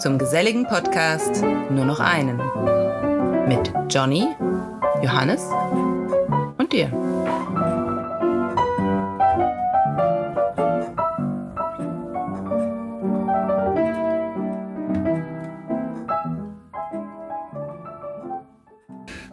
zum geselligen Podcast Nur noch einen. Mit Johnny, Johannes und dir.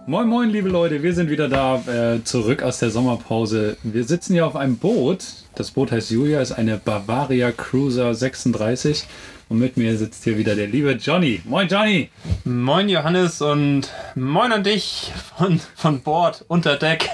Moin, moin, liebe Leute, wir sind wieder da, äh, zurück aus der Sommerpause. Wir sitzen hier auf einem Boot. Das Boot heißt Julia, ist eine Bavaria Cruiser 36. Und mit mir sitzt hier wieder der liebe Johnny. Moin, Johnny! Moin Johannes und moin an dich von, von Bord, unter Deck.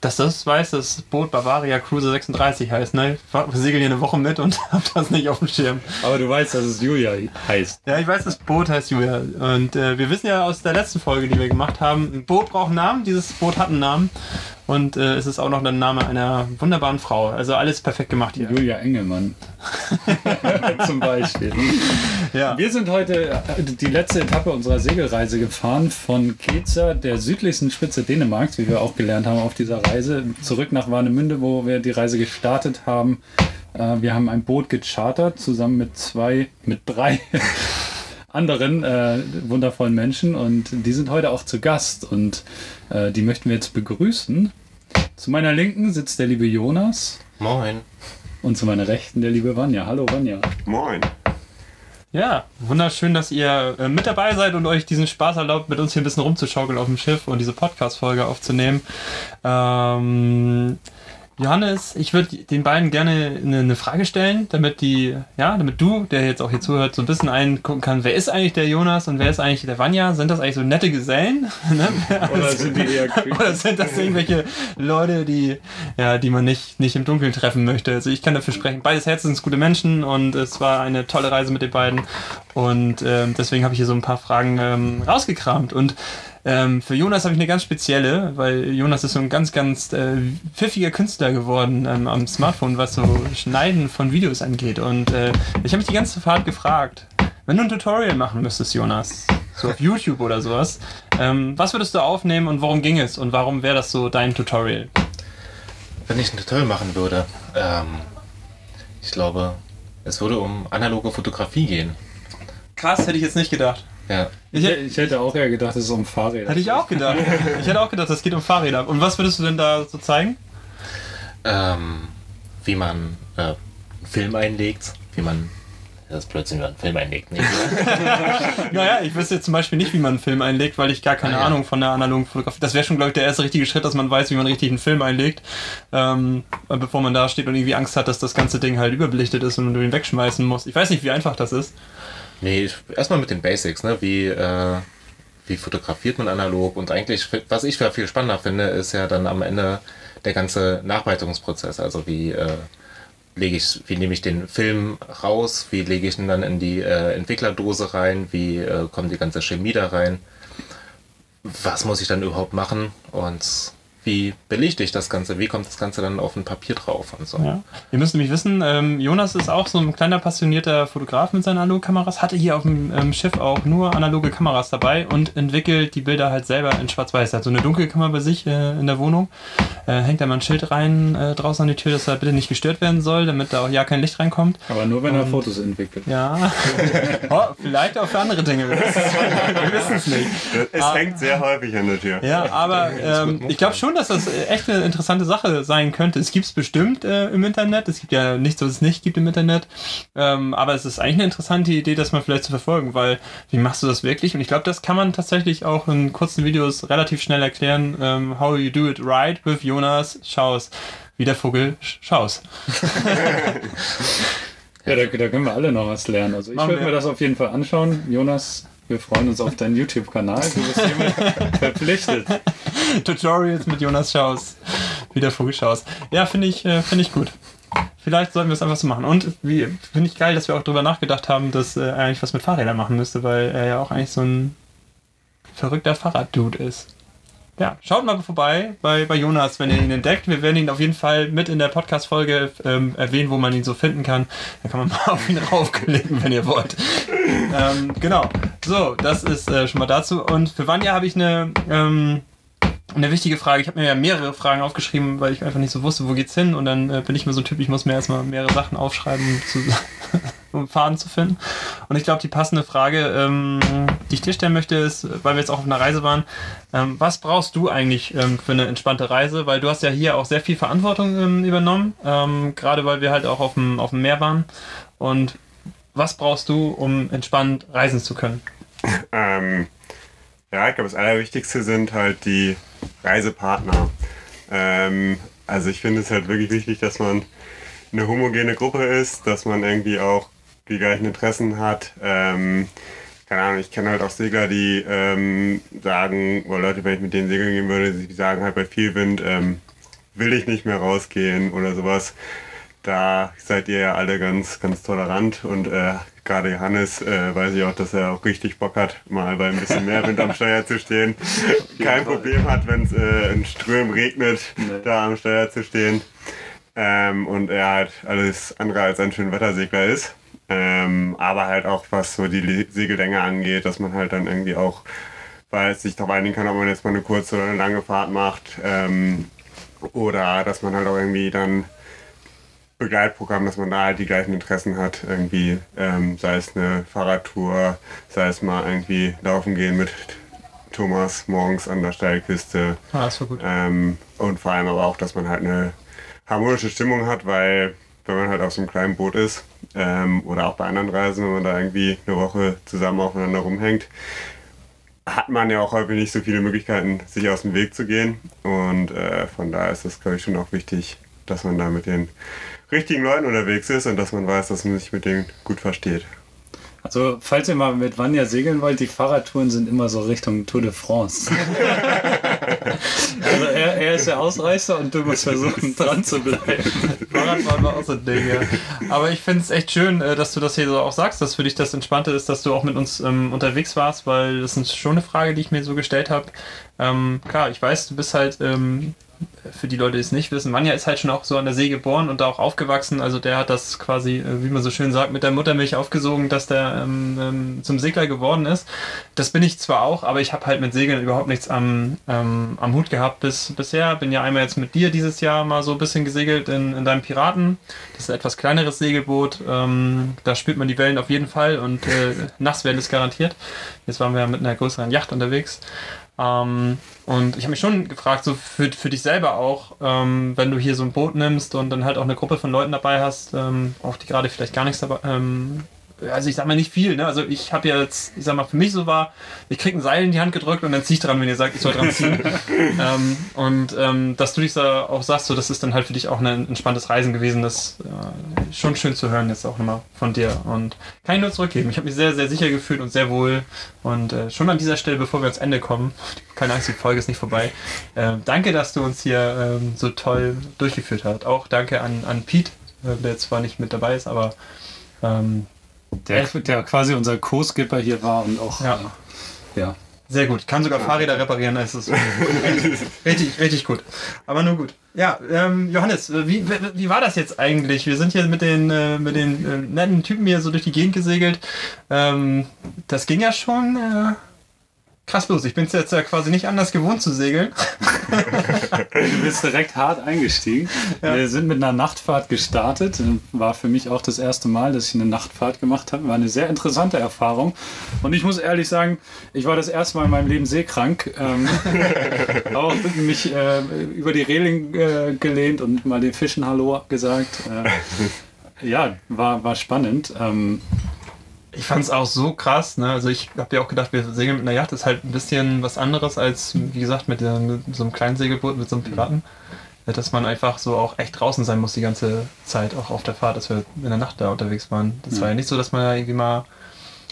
Dass das weiß, das Boot Bavaria Cruiser 36 heißt, ne? Wir segeln hier eine Woche mit und hab das nicht auf dem Schirm. Aber du weißt, dass es Julia heißt. Ja, ich weiß, das Boot heißt Julia. Und äh, wir wissen ja aus der letzten Folge, die wir gemacht haben, ein Boot braucht einen Namen, dieses Boot hat einen Namen. Und äh, es ist auch noch der Name einer wunderbaren Frau. Also alles perfekt gemacht hier. Julia Engelmann. Zum Beispiel. Ja. Wir sind heute äh, die letzte Etappe unserer Segelreise gefahren von Keza, der südlichsten Spitze Dänemarks, wie wir auch gelernt haben auf dieser Reise, zurück nach Warnemünde, wo wir die Reise gestartet haben. Äh, Wir haben ein Boot gechartert, zusammen mit zwei, mit drei anderen äh, wundervollen Menschen und die sind heute auch zu Gast und äh, die möchten wir jetzt begrüßen. Zu meiner Linken sitzt der liebe Jonas Moin. und zu meiner Rechten der liebe Vanja. Hallo Vanja. Moin. Ja, wunderschön, dass ihr äh, mit dabei seid und euch diesen Spaß erlaubt, mit uns hier ein bisschen rumzuschaukeln auf dem Schiff und diese Podcast-Folge aufzunehmen. Ähm, Johannes, ich würde den beiden gerne eine, eine Frage stellen, damit die, ja, damit du, der jetzt auch hier zuhört, so ein bisschen eingucken kann, wer ist eigentlich der Jonas und wer ist eigentlich der Vanya? Sind das eigentlich so nette Gesellen? Ne? Oder sind die eher Oder sind das irgendwelche Leute, die, ja, die man nicht, nicht im Dunkeln treffen möchte? Also ich kann dafür sprechen. Beides herzensgute Menschen und es war eine tolle Reise mit den beiden. Und ähm, deswegen habe ich hier so ein paar Fragen ähm, rausgekramt. Und ähm, für Jonas habe ich eine ganz spezielle, weil Jonas ist so ein ganz, ganz äh, pfiffiger Künstler geworden ähm, am Smartphone, was so Schneiden von Videos angeht. Und äh, ich habe mich die ganze Fahrt gefragt, wenn du ein Tutorial machen müsstest, Jonas, so auf YouTube oder sowas, ähm, was würdest du aufnehmen und worum ging es und warum wäre das so dein Tutorial? Wenn ich ein Tutorial machen würde, ähm, ich glaube, es würde um analoge Fotografie gehen. Krass, hätte ich jetzt nicht gedacht. Ja. Ich, Ich, ich hätte auch eher gedacht, es ist um Fahrräder. hätte ich auch gedacht. Ich hätte auch gedacht, das geht um Fahrräder. Und was würdest du denn da so zeigen? Ähm, wie man äh, einen Film einlegt, wie man. Das ist plötzlich, man einen Film einlegt. Nee, Naja, ich wüsste jetzt zum Beispiel nicht, wie man einen Film einlegt, weil ich gar keine Ah, ja. Ahnung von der analogen Fotografie. Das wäre schon, glaube ich, der erste richtige Schritt, dass man weiß, wie man richtig einen Film einlegt, ähm, bevor man da steht und irgendwie Angst hat, dass das ganze Ding halt überbelichtet ist und du ihn wegschmeißen musst. Ich weiß nicht, wie einfach das ist. Nee erstmal mit den Basics, ne? Wie, äh, wie fotografiert man analog? Und eigentlich, was ich viel spannender finde, ist ja dann am Ende der ganze Nachbereitungsprozess. Also wie äh, lege ich, wie nehme ich den Film raus, wie lege ich ihn dann in die äh, Entwicklerdose rein, wie äh, kommt die ganze Chemie da rein, was muss ich dann überhaupt machen und wie belichte ich das Ganze, wie kommt das Ganze dann auf ein Papier drauf und so. Ja. Ihr müsst nämlich wissen, ähm, Jonas ist auch so ein kleiner passionierter Fotograf mit seinen Analogkameras, hatte hier auf dem ähm, Schiff auch nur analoge Kameras dabei und entwickelt die Bilder halt selber in Schwarz-Weiß. Er hat so eine Dunkelkammer bei sich äh, in der Wohnung, äh, hängt da mal ein Schild rein äh, draußen an die Tür, dass er bitte nicht gestört werden soll, damit da auch ja kein Licht reinkommt. Aber nur, wenn er Fotos entwickelt. Ja, oh, vielleicht auch für andere Dinge. Wir wissen es- wir wissen es nicht. Es Ah. hängt sehr häufig an der Tür. Ja, aber ähm, ich glaube schon, dass das äh, echt eine interessante Sache sein könnte. Es gibt es bestimmt äh, im Internet. Es gibt ja nichts, was es nicht gibt im Internet. Ähm, aber es ist eigentlich eine interessante Idee, das mal vielleicht zu verfolgen, weil wie machst du das wirklich? Und ich glaube, das kann man tatsächlich auch in kurzen Videos relativ schnell erklären. Ähm, how you do it right with Jonas Schaus. Wie der Vogel Sch- Schaus. Ja, da, da können wir alle noch was lernen. Also ich würde mir das auf jeden Fall anschauen. Jonas, wir freuen uns auf deinen YouTube-Kanal. Du bist hiermit verpflichtet. Tutorials mit Jonas Schaus. Wie der Vogel Schaus. Ja, finde ich, äh, finde ich gut. Vielleicht sollten wir es einfach so machen. Und wie finde ich geil, dass wir auch drüber nachgedacht haben, dass äh, er eigentlich was mit Fahrrädern machen müsste, weil er ja auch eigentlich so ein verrückter Fahrraddude ist. Ja, schaut mal vorbei bei, bei Jonas, wenn ihr ihn entdeckt. Wir werden ihn auf jeden Fall mit in der Podcast-Folge ähm, erwähnen, wo man ihn so finden kann. Dann kann man mal auf ihn raufklicken, wenn ihr wollt. ähm, genau. So, das ist äh, schon mal dazu. Und für Vanja habe ich eine, ähm, eine wichtige Frage. Ich habe mir ja mehrere Fragen aufgeschrieben, weil ich einfach nicht so wusste, wo geht's hin. Und dann äh, bin ich mir so ein Typ, ich muss mir erstmal mehrere Sachen aufschreiben, um, Faden zu finden. Und ich glaube, die passende Frage, ähm, die ich dir stellen möchte, ist, weil wir jetzt auch auf einer Reise waren, ähm, was brauchst du eigentlich ähm, für eine entspannte Reise? Weil du hast ja hier auch sehr viel Verantwortung ähm, übernommen, ähm, gerade weil wir halt auch auf dem, auf dem Meer waren. Und was brauchst du, um entspannt reisen zu können? Ähm, ja, ich glaube, das Allerwichtigste sind halt die Reisepartner. Also ich finde es halt wirklich wichtig, dass man eine homogene Gruppe ist, dass man irgendwie auch die gleichen Interessen hat. Ähm, keine Ahnung, ich kenne halt auch Segler, die ähm, sagen, oder Leute, wenn ich mit denen segeln gehen würde, die sagen halt bei viel Wind, ähm, will ich nicht mehr rausgehen oder sowas. Da seid ihr ja alle ganz, ganz tolerant und äh, gerade Johannes äh, weiß ich auch, dass er auch richtig Bock hat, mal bei ein bisschen mehr Wind am Steuer zu stehen. Kein Problem hat, wenn es äh, in Strömen regnet, da am Steuer zu stehen. Ähm, und er halt alles andere als ein Schönwettersegler ist. Ähm, aber halt auch was so die Segellänge angeht, dass man halt dann irgendwie auch weiß, sich darauf einigen kann, ob man jetzt mal eine kurze oder eine lange Fahrt macht. Ähm, oder dass man halt auch irgendwie dann Begleitprogramm, dass man da halt die gleichen Interessen hat. Irgendwie, ähm, sei es eine Fahrradtour, sei es mal irgendwie laufen gehen mit Thomas morgens an der Steilküste. Ah, das war gut. Ähm, und vor allem aber auch, dass man halt eine harmonische Stimmung hat, weil wenn man halt auf so einem kleinen Boot ist ähm, oder auch bei anderen Reisen, wenn man da irgendwie eine Woche zusammen aufeinander rumhängt, hat man ja auch häufig nicht so viele Möglichkeiten, sich aus dem Weg zu gehen. Und äh, von daher ist es, glaube ich, schon auch wichtig, dass man da mit den richtigen Leuten unterwegs ist und dass man weiß, dass man sich mit denen gut versteht. Also, falls ihr mal mit Vanja segeln wollt, die Fahrradtouren sind immer so Richtung Tour de France. also, er, er ist der Ausreißer und du musst versuchen, dran zu bleiben. Fahrradfahren war auch so ein Ding, ja. Aber ich finde es echt schön, äh, dass du das hier so auch sagst, dass für dich das Entspannte ist, dass du auch mit uns ähm, unterwegs warst, weil das ist schon eine Frage, die ich mir so gestellt habe. Ähm, klar, ich weiß, du bist halt, ähm, für die Leute, die es nicht wissen, Manja ist halt schon auch so an der See geboren und da auch aufgewachsen. Also der hat das quasi, äh, wie man so schön sagt, mit der Muttermilch aufgesogen, dass der ähm, ähm, zum Segler geworden ist. Das bin ich zwar auch, aber ich habe halt mit Segeln überhaupt nichts am, ähm, am Hut gehabt bis bisher. Bin ja einmal jetzt mit dir dieses Jahr mal so ein bisschen gesegelt in, in deinem Piraten. Das ist ein etwas kleineres Segelboot. Ähm, da spürt man die Wellen auf jeden Fall und äh, Nasswellen ist garantiert. Jetzt waren wir ja mit einer größeren Yacht unterwegs. Ähm, und ich habe mich schon gefragt, so für, für dich selber auch, ähm, wenn du hier so ein Boot nimmst und dann halt auch eine Gruppe von Leuten dabei hast, ähm, auch die gerade vielleicht gar nichts dabei, ähm, also ich sag mal nicht viel, ne? Also ich habe jetzt, ich sag mal, für mich so war, ich krieg ein Seil in die Hand gedrückt und dann zieh ich dran, wenn ihr sagt, ich soll dran ziehen. ähm, und ähm, dass du dich da auch sagst, so das ist dann halt für dich auch ein entspanntes Reisen gewesen, das äh, schon schön zu hören jetzt auch nochmal von dir. Und kann ich nur zurückgeben. Ich habe mich sehr, sehr sicher gefühlt und sehr wohl. Und äh, schon an dieser Stelle, bevor wir ans Ende kommen, keine Angst, die Folge ist nicht vorbei. Äh, danke, dass du uns hier ähm, so toll durchgeführt hast. Auch danke an, an Pete, äh, der zwar nicht mit dabei ist, aber ähm, Der, der quasi unser Co-Skipper hier war und auch. Ja. Äh, ja. Sehr gut. Ich kann sogar Fahrräder reparieren. Das ist richtig, richtig gut. Aber nur gut. Ja, ähm, Johannes, wie, wie, wie war das jetzt eigentlich? Wir sind hier mit den, äh, mit den äh, netten Typen hier so durch die Gegend gesegelt. Ähm, das ging ja schon äh, krass los. Ich bin jetzt ja quasi nicht anders gewohnt zu segeln. Du bist direkt hart eingestiegen. Wir sind mit einer Nachtfahrt gestartet. War für mich auch das erste Mal, dass ich eine Nachtfahrt gemacht habe. War eine sehr interessante Erfahrung. Und ich muss ehrlich sagen, ich war das erste Mal in meinem Leben seekrank. Ähm, auch mich äh, über die Reling äh, gelehnt und mal den Fischen Hallo gesagt. Äh, ja, war, war spannend. Ähm, Ich fand es auch so krass, ne? Also ich habe ja auch gedacht, wir segeln mit einer Yacht, ist halt ein bisschen was anderes als, wie gesagt, mit, der, mit so einem kleinen Segelboot, mit so einem Piraten. Ja, Dass man einfach so auch echt draußen sein muss die ganze Zeit, auch auf der Fahrt, dass wir in der Nacht da unterwegs waren. Das war ja nicht so, dass man da irgendwie mal,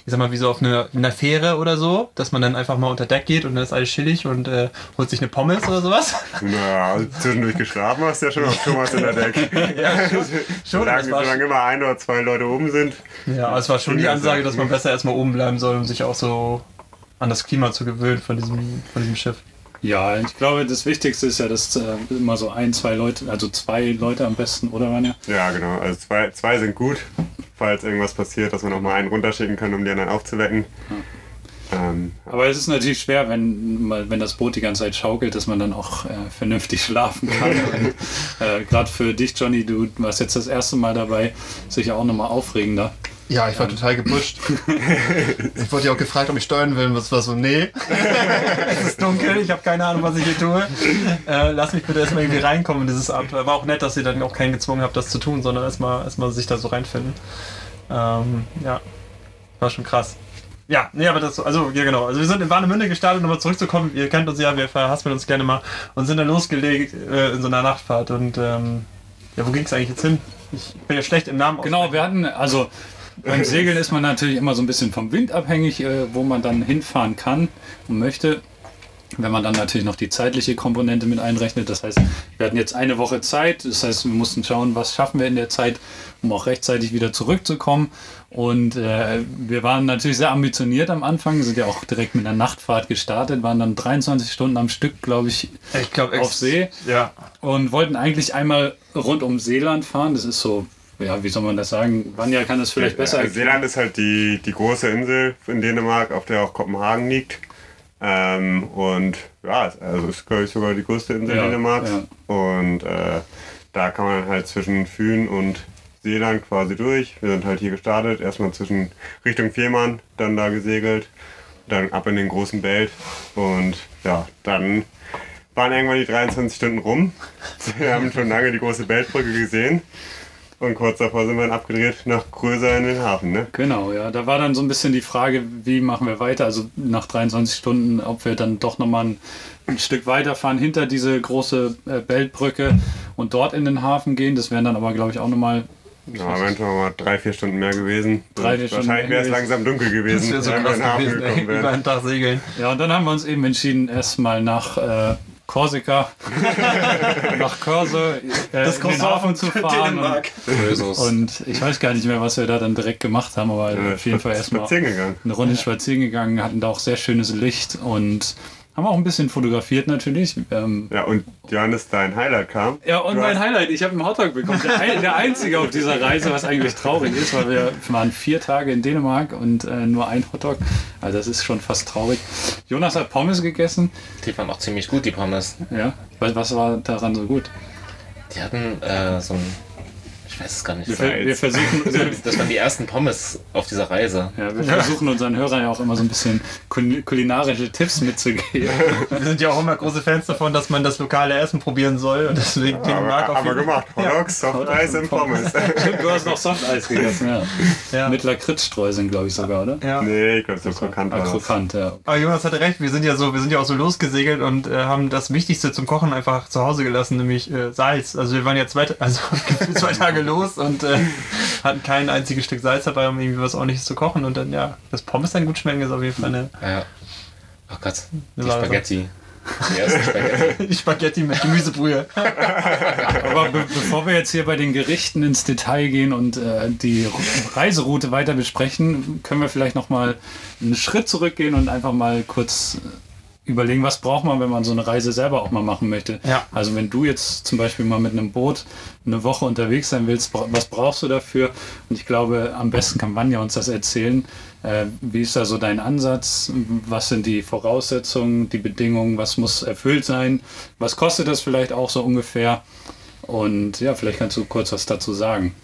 ich sag mal, wie so auf einer, einer Fähre oder so, dass man dann einfach mal unter Deck geht und dann ist alles chillig und äh, holt sich eine Pommes oder sowas. Na, also zwischendurch geschlafen hast du ja schon auf Thomas in der Deck. ja, schon. schon Solange, solange immer ein oder zwei Leute oben sind. Ja, aber es war schon die Ansage, dass man besser erstmal oben bleiben soll und sich auch so an das Klima zu gewöhnen von diesem, von diesem Schiff. Ja, ich glaube, das Wichtigste ist ja, dass äh, immer so ein, zwei Leute, also zwei Leute am besten, oder Vanja? Ja, genau. Also zwei, zwei sind gut, falls irgendwas passiert, dass wir noch mal einen runterschicken können, um die anderen aufzuwecken. Ähm, Aber es ist natürlich schwer, wenn, wenn das Boot die ganze Zeit schaukelt, dass man dann auch äh, vernünftig schlafen kann. Äh, Gerade für dich, Johnny, du warst jetzt das erste Mal dabei, sicher auch nochmal aufregender. Ja, ich war total gepusht. ich wurde ja auch gefragt, ob ich steuern will. Und was war so, nee. Es ist dunkel, ich habe keine Ahnung, was ich hier tue. Äh, lass mich bitte erstmal irgendwie reinkommen in dieses Abenteuer. War auch nett, dass ihr dann auch keinen gezwungen habt, das zu tun, sondern erstmal erstmal sich da so reinfinden. Ähm, ja, war schon krass. Ja, nee, aber das, also, ja genau. Also wir sind in Warnemünde gestartet, um mal zurückzukommen. Ihr kennt uns ja, wir verhaspeln uns gerne mal und sind dann losgelegt äh, in so einer Nachtfahrt. Und ähm, ja, wo ging es eigentlich jetzt hin? Ich bin ja schlecht im Namen Genau, wir hatten, also beim Segeln ist man natürlich immer so ein bisschen vom Wind abhängig, äh, wo man dann hinfahren kann und möchte. Wenn man dann natürlich noch die zeitliche Komponente mit einrechnet. Das heißt, wir hatten jetzt eine Woche Zeit. Das heißt, wir mussten schauen, was schaffen wir in der Zeit, um auch rechtzeitig wieder zurückzukommen. Und äh, wir waren natürlich sehr ambitioniert am Anfang, sind ja auch direkt mit einer Nachtfahrt gestartet, waren dann 23 Stunden am Stück, glaube ich, Ich glaube, auf See Ja, und wollten eigentlich einmal rund um Seeland fahren. Das ist so, ja, wie soll man das sagen? Vanja kann das vielleicht besser Ja, Seeland ist halt die, die große Insel in Dänemark, auf der auch Kopenhagen liegt. Ähm, und ja, also ist glaube ich sogar die größte Insel Ja, Dänemarks. Und äh, da kann man halt zwischen Fühn und Seeland quasi durch. Wir sind halt hier gestartet, erstmal zwischen Richtung Fehmarn, dann da gesegelt, dann ab in den großen Belt und ja, dann waren irgendwann die 23 Stunden rum. Wir haben schon lange die große Beltbrücke gesehen. Und kurz davor sind wir dann abgedreht nach Gröser in den Hafen, ne? Genau, ja. Da war dann so ein bisschen die Frage, wie machen wir weiter? Also nach 23 Stunden, ob wir dann doch nochmal ein, ein Stück weiterfahren hinter diese große äh, Beltbrücke und dort in den Hafen gehen. Das wären dann aber, glaube ich, auch nochmal. Ja, eventuell mal drei, vier Stunden mehr gewesen. Drei, vier Stunden Wahrscheinlich wäre es langsam dunkel gewesen, das wäre so wenn wir krass in den Hafen gewesen, ey, gekommen über wären. einen Tag segeln. Ja, und dann haben wir uns eben entschieden, erstmal nach äh, Korsika, nach Körse, äh, in den Hafen zu fahren. Und, und ich weiß gar nicht mehr, was wir da dann direkt gemacht haben, aber Ja, auf jeden Fall erstmal eine Runde spazieren gegangen, hatten da auch sehr schönes Licht und haben auch ein bisschen fotografiert natürlich. Ähm, Ja, und Johannes, dein Highlight kam. ja, und Du mein hast- Highlight, ich habe einen Hotdog bekommen. Der, der einzige auf dieser Reise, was eigentlich traurig ist, weil wir waren vier Tage in Dänemark und äh, nur ein Hotdog. Also das ist schon fast traurig. Jonas hat Pommes gegessen. Die waren auch ziemlich gut, die Pommes. Ja. Was, was war daran so gut? Die hatten äh, so ein. Ich weiß es gar nicht. Wir, ver- wir, versuchen, Das waren die ersten Pommes auf dieser Reise. ja, wir versuchen unseren Hörern ja auch immer so ein bisschen kul- kulinarische Tipps mitzugeben. Wir sind ja auch immer große Fans davon, dass man das lokale Essen probieren soll und deswegen Aber, Dänemark auf haben wir jeden- gemacht. Hotdogs, Softeis und Pommes. Stimmt, du hast noch Softeis gegessen, ja. Ja. Mit Lakritzstreuseln, glaube ich sogar, oder? Ja. nee, ich glaube, so krokant Ah, war das. krokant, ja. Aber Jonas hatte recht, wir sind ja so, wir sind ja auch so losgesegelt und äh, haben das Wichtigste zum Kochen einfach zu Hause gelassen, nämlich äh, Salz. Also wir waren ja zwei, also zwei Tage los und äh, hatten kein einziges Stück Salz dabei, um irgendwie was ordentliches zu kochen. Und dann, ja, das Pommes dann gut schmecken ist auf jeden Fall eine, Ja. Oh Gott, die. Spaghetti. Die ersten Spaghetti. die Spaghetti mit Gemüsebrühe. Aber be bevor wir jetzt hier bei den Gerichten ins Detail gehen und äh, die Reiseroute weiter besprechen, können wir vielleicht noch mal einen Schritt zurückgehen und einfach mal kurz äh, überlegen, was braucht man, wenn man so eine Reise selber auch mal machen möchte. Ja. Also wenn du jetzt zum Beispiel mal mit einem Boot eine Woche unterwegs sein willst, was brauchst du dafür? Und ich glaube, am besten kann Vanja uns das erzählen. Äh, wie ist da so dein Ansatz? Was sind die Voraussetzungen, die Bedingungen? Was muss erfüllt sein? Was kostet das vielleicht auch so ungefähr? Und ja, vielleicht kannst du kurz was dazu sagen.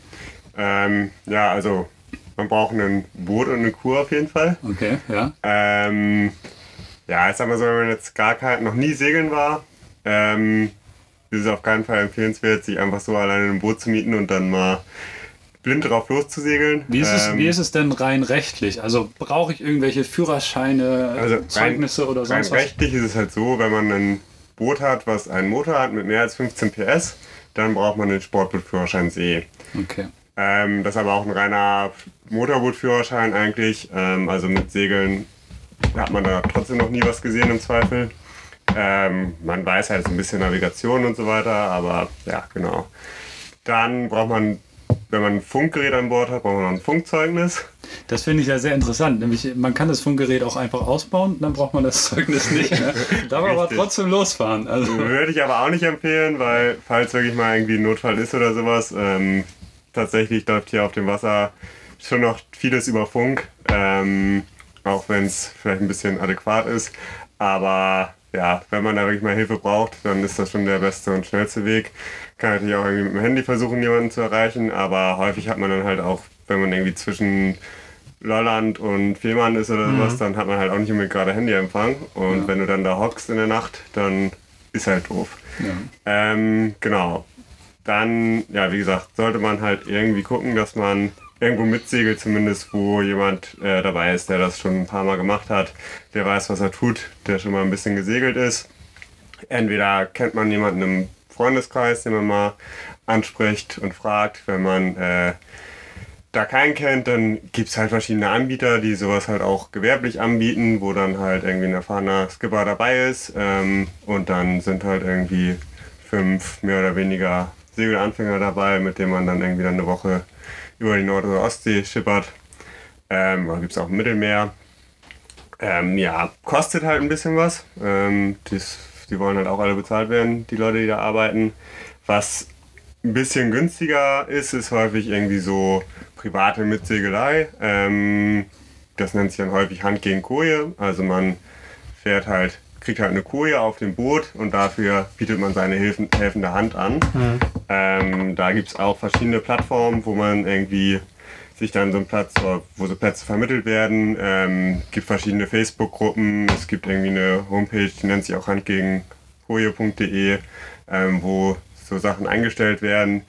Ähm, ja, also man braucht ein Boot und eine Kuh auf jeden Fall. Okay, ja. Ähm, ja, ich sag mal so, wenn man jetzt gar kein, noch nie segeln war, ähm, ist es auf keinen Fall empfehlenswert, sich einfach so alleine ein Boot zu mieten und dann mal blind drauf loszusegeln. Wie ist, es, Ähm, wie ist es denn rein rechtlich? Also brauche ich irgendwelche Führerscheine, Also rein- Zeugnisse oder Rein sonst was? rechtlich ist es halt so, wenn man ein Boot hat, was einen Motor hat mit mehr als 15 PS, dann braucht man den Sportbootführerschein See. Okay. Ähm, das ist aber auch ein reiner Motorbootführerschein eigentlich. Ähm, also mit Segeln hat man da trotzdem noch nie was gesehen im Zweifel. Ähm, man weiß halt so ein bisschen Navigation und so weiter, aber ja, genau. Dann braucht man wenn man ein Funkgerät an Bord hat, braucht man noch ein Funkzeugnis. Das finde ich ja sehr interessant. Nämlich, man kann das Funkgerät auch einfach ausbauen, dann braucht man das Zeugnis nicht mehr. Darf aber trotzdem losfahren. Also, Würde ich aber auch nicht empfehlen, weil falls wirklich mal irgendwie ein Notfall ist oder sowas, ähm, tatsächlich läuft hier auf dem Wasser schon noch vieles über Funk, ähm, auch wenn es vielleicht ein bisschen adäquat ist. Aber ja, wenn man da wirklich mal Hilfe braucht, dann ist das schon der beste und schnellste Weg. Kann natürlich auch irgendwie mit dem Handy versuchen, jemanden zu erreichen, aber häufig hat man dann halt auch, wenn man irgendwie zwischen Lolland und Fehmarn ist oder sowas, dann hat man halt auch nicht unbedingt gerade Handyempfang. Und wenn du dann da hockst in der Nacht, dann ist halt doof. Ähm, genau. Dann, ja, wie gesagt, sollte man halt irgendwie gucken, dass man irgendwo mitsegelt, zumindest wo jemand äh, dabei ist, der das schon ein paar Mal gemacht hat, der weiß, was er tut, der schon mal ein bisschen gesegelt ist. Entweder kennt man jemanden im Freundeskreis, den man mal anspricht und fragt, wenn man äh, da keinen kennt, dann gibt es halt verschiedene Anbieter, die sowas halt auch gewerblich anbieten, wo dann halt irgendwie ein erfahrener Skipper dabei ist ähm, und dann sind halt irgendwie fünf mehr oder weniger Segelanfänger dabei, mit denen man dann irgendwie dann eine Woche über die Nord- oder Ostsee schippert. Ähm, oder gibt es auch im Mittelmeer. Ähm, ja, kostet halt ein bisschen was. Ähm, dies, die wollen halt auch alle bezahlt werden, die Leute, die da arbeiten. Was ein bisschen günstiger ist, ist häufig irgendwie so private Mitsegelei. Ähm, das nennt sich dann häufig Hand gegen Koje. Also man fährt halt, kriegt halt eine Koje auf dem Boot und dafür bietet man seine Hilfen, helfende Hand an. Ähm, da gibt es auch verschiedene Plattformen, wo man irgendwie sich dann so einen Platz, oder wo so Plätze vermittelt werden. Ähm, gibt verschiedene Facebook-Gruppen, es gibt irgendwie eine Homepage, die nennt sich auch handgegenkoje.de, ähm, wo so Sachen eingestellt werden.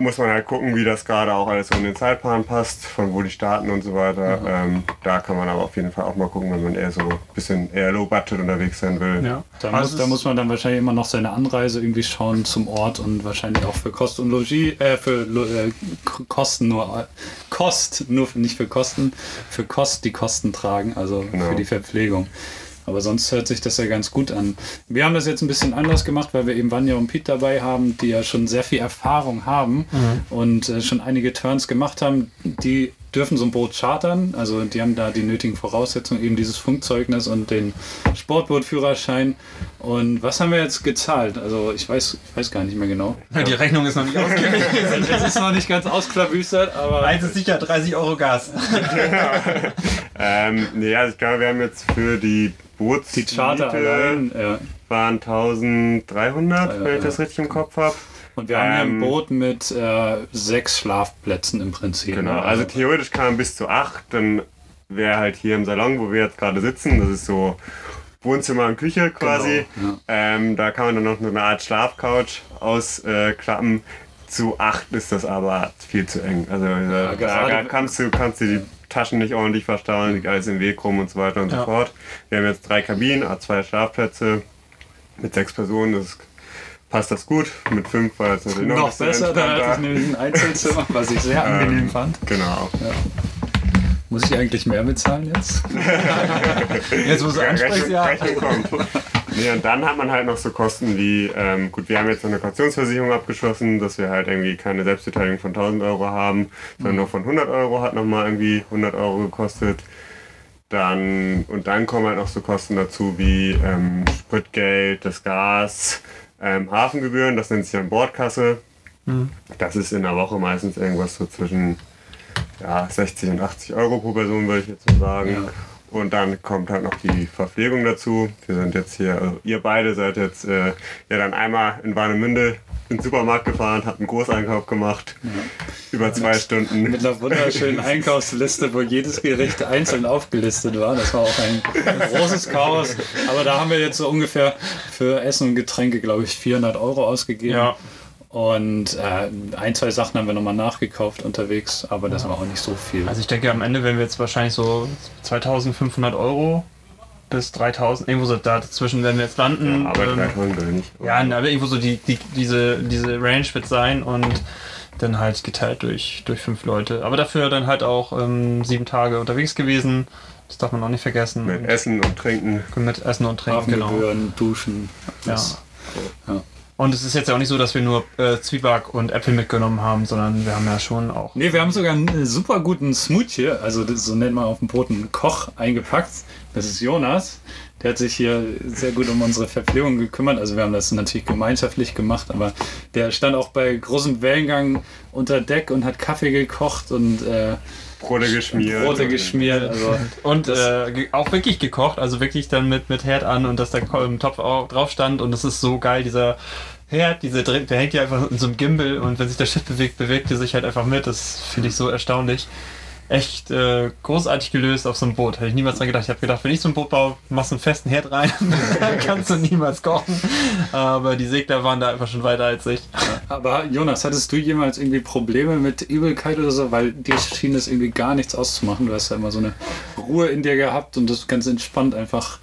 Muss man halt gucken, wie das gerade auch alles so in den Zeitplan passt, von wo die starten und so weiter. Ähm, da kann man aber auf jeden Fall auch mal gucken, wenn man eher so ein bisschen eher low budget unterwegs sein will. Ja. da, Also muss, da muss man dann wahrscheinlich immer noch seine Anreise irgendwie schauen zum Ort und wahrscheinlich auch für Kost und Logis, äh, für äh, Kosten nur, äh, Kost, nur für- nicht für Kosten, für Kost die Kosten tragen, also Genau. für die Verpflegung. Aber sonst hört sich das ja ganz gut an. Wir haben das jetzt ein bisschen anders gemacht, weil wir eben Vanja und Pete dabei haben, die ja schon sehr viel Erfahrung haben und äh, schon einige Turns gemacht haben. Die dürfen so ein Boot chartern, also die haben da die nötigen Voraussetzungen, eben dieses Funkzeugnis und den Sportbootführerschein. Und was haben wir jetzt gezahlt? Also ich weiß, ich weiß gar nicht mehr genau. Die Rechnung ist noch nicht ausgelegt. Es ist noch nicht ganz ausklabüstert, aber Eins ist sicher 30 Euro Gas. Ähm, nee, also ich glaube, wir haben jetzt für die Boots die Charter allein. Ja. waren 1300, wenn ich das richtig im Kopf habe. Und wir haben hier ein Ähm, Boot mit äh, sechs Schlafplätzen im Prinzip. Genau, ne? also theoretisch kann man bis zu acht, dann wäre halt hier im Salon, wo wir jetzt gerade sitzen, das ist so Wohnzimmer und Küche quasi. Genau, ähm, da kann man dann noch eine Art Schlafcouch ausklappen. zu acht ist das aber viel zu eng. Also da, da, gerade- da kannst du kannst du die Taschen nicht ordentlich verstauen, liegt alles im Weg rum und so weiter und Ja. so fort. Wir haben jetzt drei Kabinen, ah, zwei Schlafplätze mit sechs Personen. Das passt das gut. Mit fünf war es natürlich noch, noch besser, da hatte ich nämlich ein Einzelzimmer, was ich sehr angenehm Ähm, fand. Genau. Muss ich eigentlich mehr bezahlen jetzt? Jetzt, du ansprichst, ja. Rechnung kommt. Nee, und dann hat man halt noch so Kosten wie, ähm, gut, wir haben jetzt eine Kautionsversicherung abgeschlossen, dass wir halt irgendwie keine Selbstbeteiligung von 1000 Euro haben, sondern nur von 100 Euro hat nochmal irgendwie 100 Euro gekostet. Dann, und dann kommen halt noch so Kosten dazu wie ähm, Spritgeld, das Gas, ähm, Hafengebühren, das nennt sich dann Bordkasse. Das ist in der Woche meistens irgendwas so zwischen ja, 60 und 80 Euro pro Person, würde ich jetzt so sagen. Ja. Und dann kommt halt noch die Verpflegung dazu. Wir sind jetzt hier, also ihr beide seid jetzt äh, ja dann einmal in Warnemünde in den Supermarkt gefahren, habt einen Großeinkauf gemacht. Über zwei Stunden. Mit einer wunderschönen Einkaufsliste, wo jedes Gericht einzeln aufgelistet war. Das war auch ein großes Chaos. Aber da haben wir jetzt so ungefähr für Essen und Getränke, glaube ich, 400 Euro ausgegeben. Ja. Und äh, ein, zwei Sachen haben wir nochmal nachgekauft unterwegs, aber das war auch nicht so viel. Also ich denke, am Ende werden wir jetzt wahrscheinlich so 2500 Euro bis 3000, irgendwo so da dazwischen werden wir jetzt landen. Aber Ähm, drei wollen wir nicht. ja, aber irgendwo so die, die, diese, diese Range wird sein und dann halt geteilt durch, durch fünf Leute. Aber dafür dann halt auch ähm, sieben Tage unterwegs gewesen. Das darf man auch nicht vergessen. Mit Essen und Trinken. Und mit Essen und Trinken, genau. Duschen, Ja. alles. Ja. Und es ist jetzt ja auch nicht so, dass wir nur äh, Zwieback und Äpfel mitgenommen haben, sondern wir haben ja schon auch. Nee, wir haben sogar einen äh, super guten Smoothie, also das, so nennt man auf dem Boot einen Koch eingepackt. Das ist Jonas. Der hat sich hier sehr gut um unsere Verpflegung gekümmert. Also wir haben das natürlich gemeinschaftlich gemacht, aber der stand auch bei großem Wellengang unter Deck und hat Kaffee gekocht und äh, Brote geschmiert. Brote geschmiert. Also Und äh, auch wirklich gekocht, also wirklich dann mit, mit Herd an und dass der Ko- im Topf auch drauf stand und das ist so geil, dieser Herd, diese, der hängt ja einfach in so einem Gimbal und wenn sich das Schiff bewegt, bewegt er sich halt einfach mit. Das finde ich so erstaunlich. Echt äh, großartig gelöst auf so einem Boot. Hätte ich niemals dran gedacht. Ich habe gedacht, wenn ich so ein Boot baue, machst du einen festen Herd rein, dann kannst du niemals kochen. Aber die Segler waren da einfach schon weiter als ich. Aber Jonas, hattest du jemals irgendwie Probleme mit Übelkeit oder so? Weil dir schien das irgendwie gar nichts auszumachen. Du hast ja immer so eine Ruhe in dir gehabt und das ganz entspannt einfach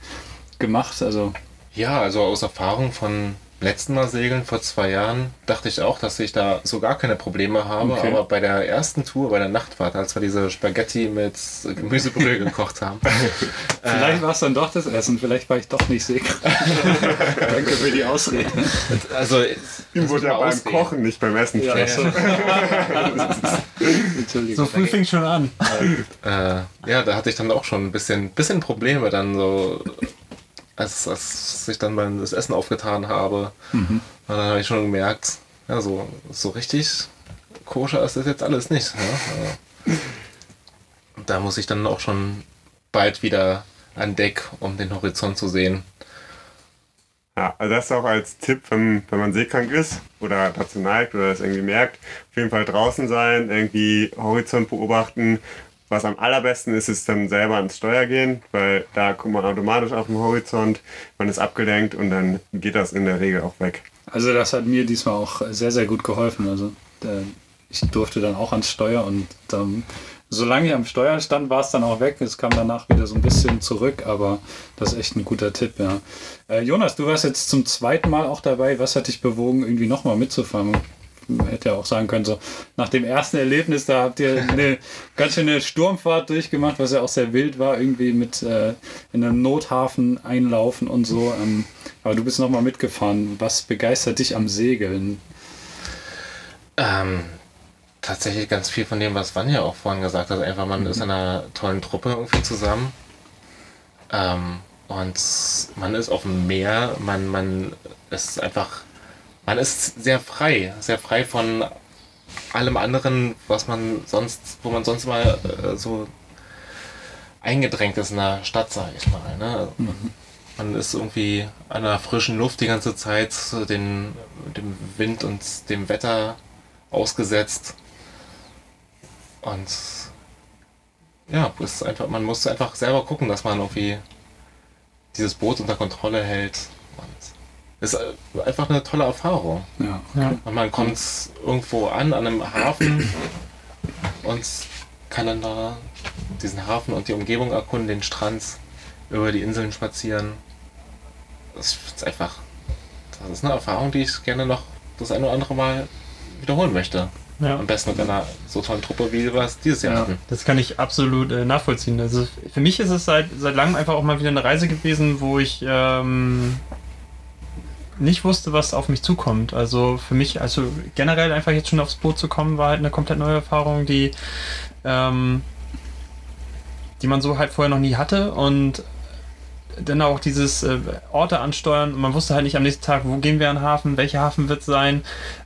gemacht. Also Ja, also aus Erfahrung von letzten Mal segeln vor zwei Jahren dachte ich auch, dass ich da so gar keine Probleme habe. Okay. Aber bei der ersten Tour, bei der Nachtfahrt, als wir diese Spaghetti mit Gemüsebrühe gekocht haben, vielleicht war es dann doch das Essen, vielleicht war ich doch nicht seekrank. Danke für die Ausrede. also Ihm wurde ja beim ausreden. Kochen, nicht beim Essen. Ja. Entschuldigung. So früh fing schon an. äh, ja, da hatte ich dann auch schon ein bisschen, bisschen Probleme dann so, als, als ich dann mal das Essen aufgetan habe. Und dann habe ich schon gemerkt, ja, so, so richtig koscher ist das jetzt alles nicht. Ne? Also, da muss ich dann auch schon bald wieder an Deck, um den Horizont zu sehen. Ja, also das auch als Tipp, wenn, wenn man seekrank ist oder dazu neigt oder das irgendwie merkt, auf jeden Fall draußen sein, irgendwie Horizont beobachten. Was am allerbesten ist, ist dann selber ans Steuer gehen, weil da guckt man automatisch auf den Horizont, man ist abgelenkt und dann geht das in der Regel auch weg. Also das hat mir diesmal auch sehr, sehr gut geholfen. Also ich durfte dann auch ans Steuer und ähm, solange ich am Steuer stand, war es dann auch weg. Es kam danach wieder so ein bisschen zurück, aber das ist echt ein guter Tipp, ja. Äh, Jonas, du warst jetzt zum zweiten Mal auch dabei. Was hat dich bewogen, irgendwie nochmal mitzufahren? Man hätte ja auch sagen können, so nach dem ersten Erlebnis, da habt ihr eine ganz schöne Sturmfahrt durchgemacht, was ja auch sehr wild war, irgendwie mit äh, in einem Nothafen einlaufen und so. Ähm, aber du bist nochmal mitgefahren. Was begeistert dich am Segeln? Ähm, tatsächlich ganz viel von dem, was Vanja auch vorhin gesagt hat. Einfach, man ist in einer tollen Truppe irgendwie zusammen. Ähm, und man ist auf dem Meer, man, man ist einfach, man ist sehr frei, sehr frei von allem anderen, was man sonst, wo man sonst mal äh, so eingedrängt ist in der Stadt, sag ich mal. Ne? Man ist irgendwie an der frischen Luft die ganze Zeit, so den, dem Wind und dem Wetter ausgesetzt. Und ja, ist einfach, man muss einfach selber gucken, dass man irgendwie dieses Boot unter Kontrolle hält. Ist äh, einfach eine tolle Erfahrung. Ja. Ja. Und man kommt irgendwo an, an einem Hafen und kann dann da diesen Hafen und die Umgebung erkunden, den Strand, über die Inseln spazieren. Das ist einfach, das ist eine Erfahrung, die ich gerne noch das ein oder andere Mal wiederholen möchte. Ja. Am besten mit einer so tollen Truppe, wie wir es dieses Jahr Ja. hatten. Das kann ich absolut äh, nachvollziehen. Also für mich ist es seit, seit langem einfach auch mal wieder eine Reise gewesen, wo ich ähm, nicht wusste, was auf mich zukommt. Also für mich, also generell einfach jetzt schon aufs Boot zu kommen, war halt eine komplett neue Erfahrung, die, ähm, die man so halt vorher noch nie hatte und dann auch dieses äh, Orte ansteuern. Und Man wusste halt nicht am nächsten Tag, wo gehen wir an den Hafen, welcher Hafen wird es sein.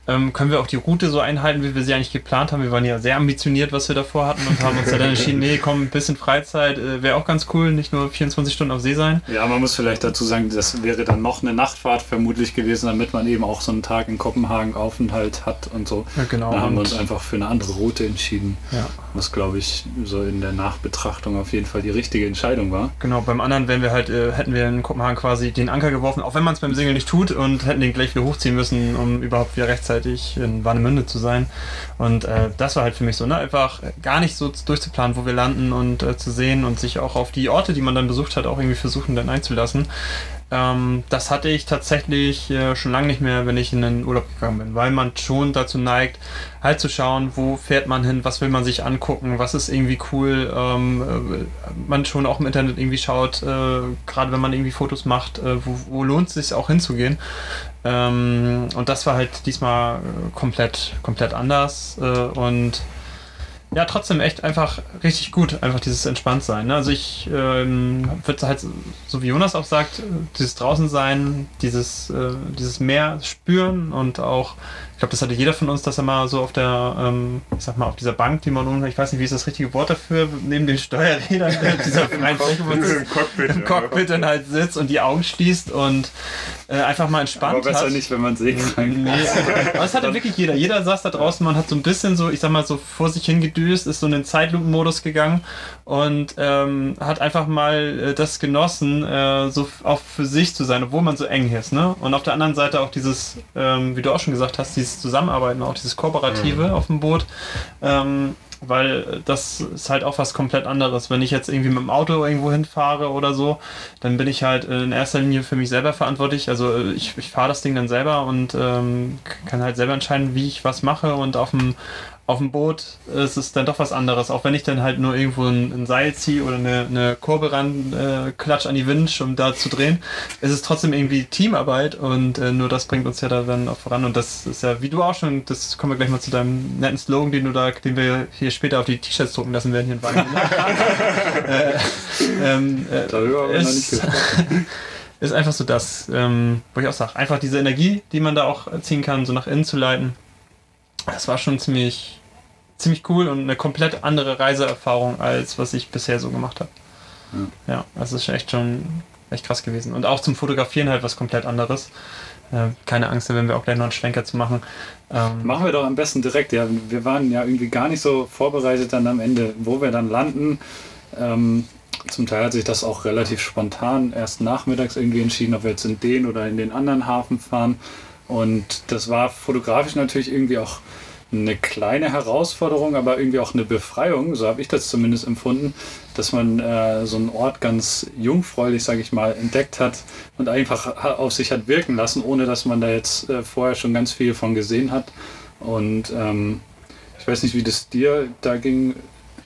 Ähm, können wir auch die Route so einhalten, wie wir sie eigentlich geplant haben. Wir waren ja sehr ambitioniert, was wir davor hatten und haben uns dann entschieden, nee, komm, ein bisschen Freizeit äh, wäre auch ganz cool, nicht nur 24 Stunden auf See sein. ja, man muss vielleicht dazu sagen, das wäre dann noch eine Nachtfahrt vermutlich gewesen, damit man eben auch so einen Tag in Kopenhagen Aufenthalt hat und so. Ja, genau. Da haben wir uns einfach für eine andere Route entschieden. Ja. Was, glaube ich, so in der Nachbetrachtung auf jeden Fall die richtige Entscheidung war. Genau, beim anderen wären wir halt, äh, hätten wir in Kopenhagen quasi den Anker geworfen, auch wenn man es beim Segeln nicht tut und hätten den gleich wieder hochziehen müssen, um überhaupt wieder rechtzeitig in Warnemünde zu sein. Und äh, das war halt für mich so, ne, einfach gar nicht so durchzuplanen, wo wir landen und äh, zu sehen und sich auch auf die Orte, die man dann besucht hat, auch irgendwie versuchen dann einzulassen. Ähm, das hatte ich tatsächlich äh, schon lange nicht mehr, wenn ich in den Urlaub gegangen bin, weil man schon dazu neigt, halt zu schauen, wo fährt man hin, was will man sich angucken, was ist irgendwie cool. Ähm, äh, man schon auch im Internet irgendwie schaut, äh, gerade wenn man irgendwie Fotos macht, äh, wo, wo lohnt es sich auch hinzugehen. Ähm, und das war halt diesmal äh, komplett, komplett anders äh, und ja, trotzdem echt einfach richtig gut, einfach dieses Entspanntsein. Ne? Also ich ähm, würde halt, so wie Jonas auch sagt, dieses Draußensein, dieses, äh, dieses Meer spüren und auch glaube, das hatte jeder von uns, dass er mal so auf der, ähm, ich sag mal, auf dieser Bank, die man unten, ich weiß nicht, wie ist das richtige Wort dafür, neben den Steuerrädern, dieser freien Fläche, wo Im Cockpit. im Cockpit dann halt sitzt und die Augen schließt und äh, einfach mal entspannt Aber besser hat. nicht, wenn man sehen kann. Nee, aber das hatte wirklich jeder. Jeder saß da draußen, man hat so ein bisschen so, ich sag mal, so vor sich hingedüst, ist so in den Zeitlupenmodus gegangen und ähm, hat einfach mal äh, das genossen, äh, so auch für sich zu sein, obwohl man so eng ist. Ne? Und auf der anderen Seite auch dieses, ähm, wie du auch schon gesagt hast, dieses Zusammenarbeiten, auch dieses Kooperative auf dem Boot. Ähm, weil das ist halt auch was komplett anderes. Wenn ich jetzt irgendwie mit dem Auto irgendwo hinfahre oder so, dann bin ich halt in erster Linie für mich selber verantwortlich. Also äh, ich, ich fahre das Ding dann selber und ähm, kann halt selber entscheiden, wie ich was mache und auf dem auf dem Boot ist es dann doch was anderes. Auch wenn ich dann halt nur irgendwo ein, ein Seil ziehe oder eine, eine Kurve ran, äh, klatsch an die Winch, um da zu drehen, ist es trotzdem irgendwie Teamarbeit und äh, nur das bringt uns ja da dann auch voran. Und das ist ja, wie du auch schon, das kommen wir gleich mal zu deinem netten Slogan, den du da, den wir hier später auf die T-Shirts drucken lassen werden hier in Wagen. äh, ähm, äh, Darüber haben wir noch nicht ist, gesprochen. ist einfach so das, ähm, wo ich auch sage, einfach diese Energie, die man da auch ziehen kann, so nach innen zu leiten. Das war schon ziemlich, ziemlich cool und eine komplett andere Reiseerfahrung, als was ich bisher so gemacht habe. Ja, das ist echt schon echt krass gewesen. Und auch zum Fotografieren halt was komplett anderes. Äh, keine Angst, da werden wir auch gleich noch einen Schwenker zu machen. Ähm, Machen wir doch am besten direkt. Ja, wir waren ja irgendwie gar nicht so vorbereitet dann am Ende, wo wir dann landen. Ähm, zum Teil hat sich das auch relativ spontan erst nachmittags irgendwie entschieden, ob wir jetzt in den oder in den anderen Hafen fahren. Und das war fotografisch natürlich irgendwie auch eine kleine Herausforderung, aber irgendwie auch eine Befreiung, so habe ich das zumindest empfunden, dass man äh, so einen Ort ganz jungfräulich, sage ich mal, entdeckt hat und einfach auf sich hat wirken lassen, ohne dass man da jetzt äh, vorher schon ganz viel von gesehen hat. Und ähm, ich weiß nicht, wie das dir da ging,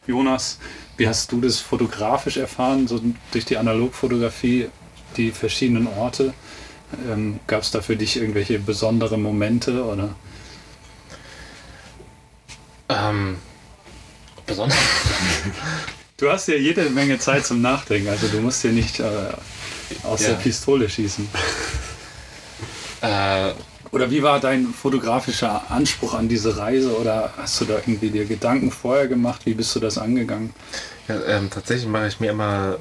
Jonas. Wie hast du das fotografisch erfahren, so durch die Analogfotografie, die verschiedenen Orte? Ähm, Gab es da für dich irgendwelche besondere Momente oder? Ähm, besonders. Du hast ja jede Menge Zeit zum Nachdenken, also du musst hier nicht äh, aus Ja. der Pistole schießen. Äh, Oder wie war dein fotografischer Anspruch an diese Reise? Oder hast du da irgendwie dir Gedanken vorher gemacht? Wie bist du das angegangen? Ja, ähm, tatsächlich mache ich mir immer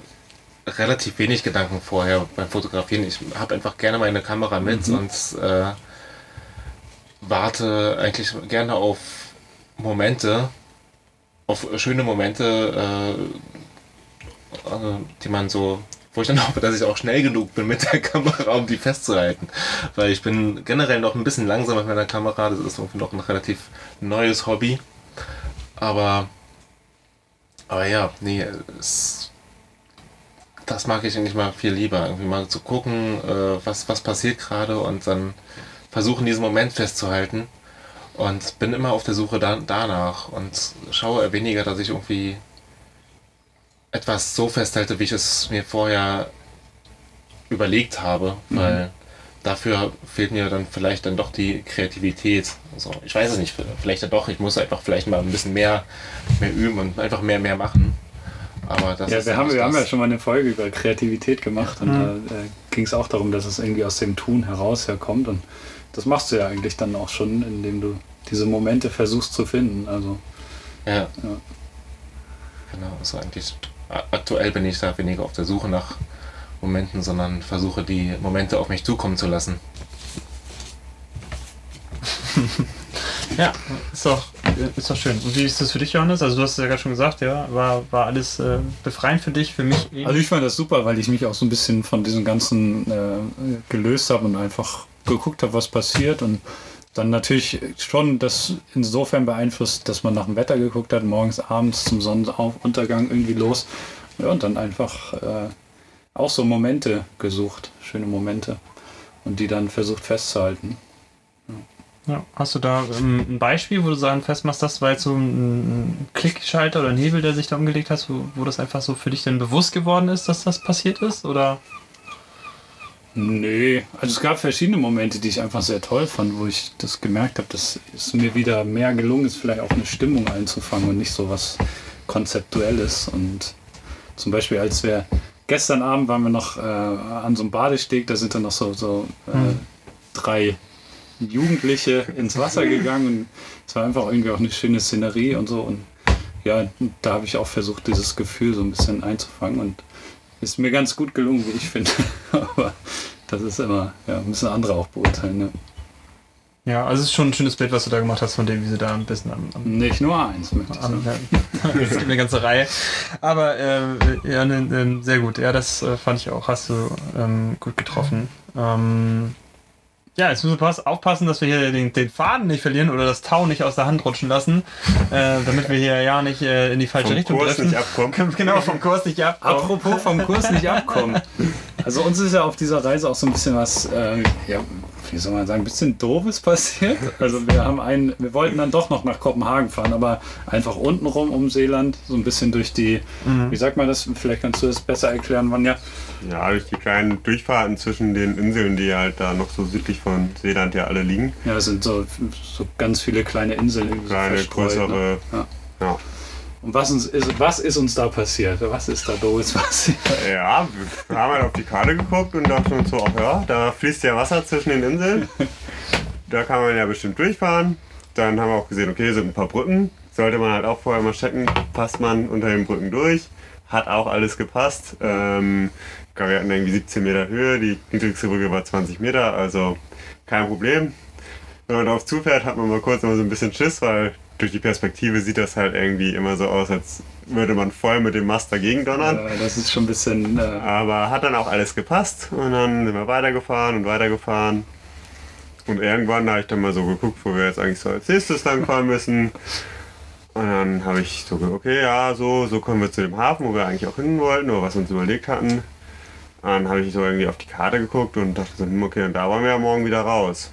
relativ wenig Gedanken vorher beim Fotografieren. Ich habe einfach gerne meine Kamera mit und äh, warte eigentlich gerne auf Momente, auf schöne Momente, äh, äh, die man so, wo ich dann hoffe, dass ich auch schnell genug bin mit der Kamera, um die festzuhalten. Weil ich bin generell noch ein bisschen langsam mit meiner Kamera. Das ist irgendwie noch ein relativ neues Hobby. Aber aber ja, nee, es, das mag ich eigentlich mal viel lieber. Irgendwie mal zu gucken, äh, was, was passiert gerade und dann versuchen, diesen Moment festzuhalten. Und bin immer auf der Suche da, danach und schaue weniger, dass ich irgendwie etwas so festhalte, wie ich es mir vorher überlegt habe, weil dafür fehlt mir dann vielleicht dann doch die Kreativität. Also ich weiß es nicht, vielleicht ja doch, ich muss einfach vielleicht mal ein bisschen mehr, mehr üben und einfach mehr, mehr machen. Aber das ja, ist wir haben, nicht wir haben das. ja schon mal eine Folge über Kreativität gemacht und da äh, ging es auch darum, dass es irgendwie aus dem Tun heraus herkommt. Und das machst du ja eigentlich dann auch schon, indem du diese Momente versuchst zu finden. Also Ja. Ja. Genau, also eigentlich aktuell bin ich da weniger auf der Suche nach Momenten, sondern versuche die Momente auf mich zukommen zu lassen. Ja, ist doch, ist doch schön. Und wie ist das für dich, Johannes? Also du hast es ja gerade schon gesagt, ja, war, war alles äh, befreiend für dich, für mich eben. Also ich fand das super, weil ich mich auch so ein bisschen von diesem Ganzen äh, gelöst habe und einfach geguckt habe, was passiert und dann natürlich schon das insofern beeinflusst, dass man nach dem Wetter geguckt hat, morgens, abends zum Sonnenuntergang irgendwie los ja, und dann einfach äh, auch so Momente gesucht, schöne Momente und die dann versucht festzuhalten. Ja. Hast du da ähm, ein Beispiel, wo du sagen festmachst, das war jetzt so ein Klickschalter oder ein Hebel, der sich da umgelegt hat, wo, wo das einfach so für dich dann bewusst geworden ist, dass das passiert ist? Oder? Nee, also es gab verschiedene Momente, die ich einfach sehr toll fand, wo ich das gemerkt habe, dass es mir wieder mehr gelungen ist, vielleicht auch eine Stimmung einzufangen und nicht so was Konzeptuelles. Und zum Beispiel, als wir gestern Abend waren wir noch äh, an so einem Badesteg, da sind dann noch so, so äh, drei Jugendliche ins Wasser gegangen und es war einfach irgendwie auch eine schöne Szenerie und so. Und ja, da habe ich auch versucht, dieses Gefühl so ein bisschen einzufangen und ist mir ganz gut gelungen, wie ich finde. Aber das ist immer, ja, müssen andere auch beurteilen. Ne? Ja, also es ist schon ein schönes Bild, was du da gemacht hast, von dem, wie sie da ein bisschen am, am Nicht nur eins, möchte ich sagen. es gibt eine ganze Reihe. Aber äh, ja, ne, ne, sehr gut. Ja, das äh, fand ich auch. Hast du ähm, gut getroffen. Ähm, ja, jetzt müssen wir pass aufpassen, dass wir hier den, den Faden nicht verlieren oder das Tau nicht aus der Hand rutschen lassen, äh, damit wir hier ja nicht äh, in die falsche Vom Richtung Kurs treffen. nicht abkommen. genau, vom Kurs nicht abkommen. Apropos vom Kurs nicht abkommen. Also uns ist ja auf dieser Reise auch so ein bisschen was, äh, ja, wie soll man sagen, ein bisschen doofes passiert. Also wir haben einen, wir wollten dann doch noch nach Kopenhagen fahren, aber einfach untenrum um Seeland, so ein bisschen durch die, wie sagt man das, vielleicht kannst du das besser erklären, Vanja. Ja, durch die kleinen Durchfahrten zwischen den Inseln, die halt da noch so südlich von Seeland ja alle liegen. Ja, es sind so, so ganz viele kleine Inseln. so Kleine, größere. Ne? Ja. Ja. Und was, uns ist, was ist uns da passiert? Was ist da doofes passiert? Ja, wir haben halt auf die Karte geguckt und dachten uns so, ach ja, da fließt ja Wasser zwischen den Inseln. Da kann man ja bestimmt durchfahren. Dann haben wir auch gesehen, okay, sind ein paar Brücken. Sollte man halt auch vorher mal checken, passt man unter den Brücken durch. Hat auch alles gepasst. Ähm, glaube, wir hatten irgendwie 17 Meter Höhe, die niedrigste Brücke war 20 Meter, also kein Problem. Wenn man darauf zufährt, hat man mal kurz immer so ein bisschen Schiss, weil durch die Perspektive sieht das halt irgendwie immer so aus, als würde man voll mit dem Mast dagegen donnern. Äh, das ist schon ein bisschen. Äh, Aber hat dann auch alles gepasst und dann sind wir weitergefahren und weitergefahren. Und irgendwann habe ich dann mal so geguckt, wo wir jetzt eigentlich so als nächstes lang fahren müssen. Und dann habe ich so gedacht, okay, ja, so, so kommen wir zu dem Hafen, wo wir eigentlich auch hin wollten, oder was wir uns überlegt hatten. Dann habe ich so irgendwie auf die Karte geguckt und dachte so, hm, okay, und da wollen wir ja morgen wieder raus.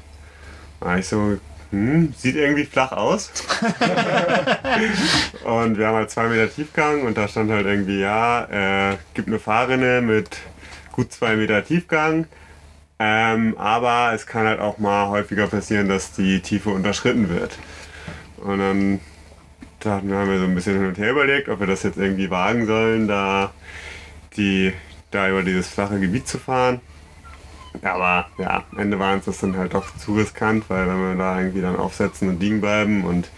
Dann ich so, hm, sieht irgendwie flach aus. und wir haben halt zwei Meter Tiefgang und da stand halt irgendwie, ja, äh, gibt eine Fahrrinne mit gut zwei Meter Tiefgang. Ähm, aber es kann halt auch mal häufiger passieren, dass die Tiefe unterschritten wird. Und dann dachten wir, haben wir so ein bisschen hin und her überlegt, ob wir das jetzt irgendwie wagen sollen, da, die, da über dieses flache Gebiet zu fahren. Aber ja, am Ende war uns das dann halt doch zu riskant, weil wenn wir da irgendwie dann aufsetzen und liegen bleiben und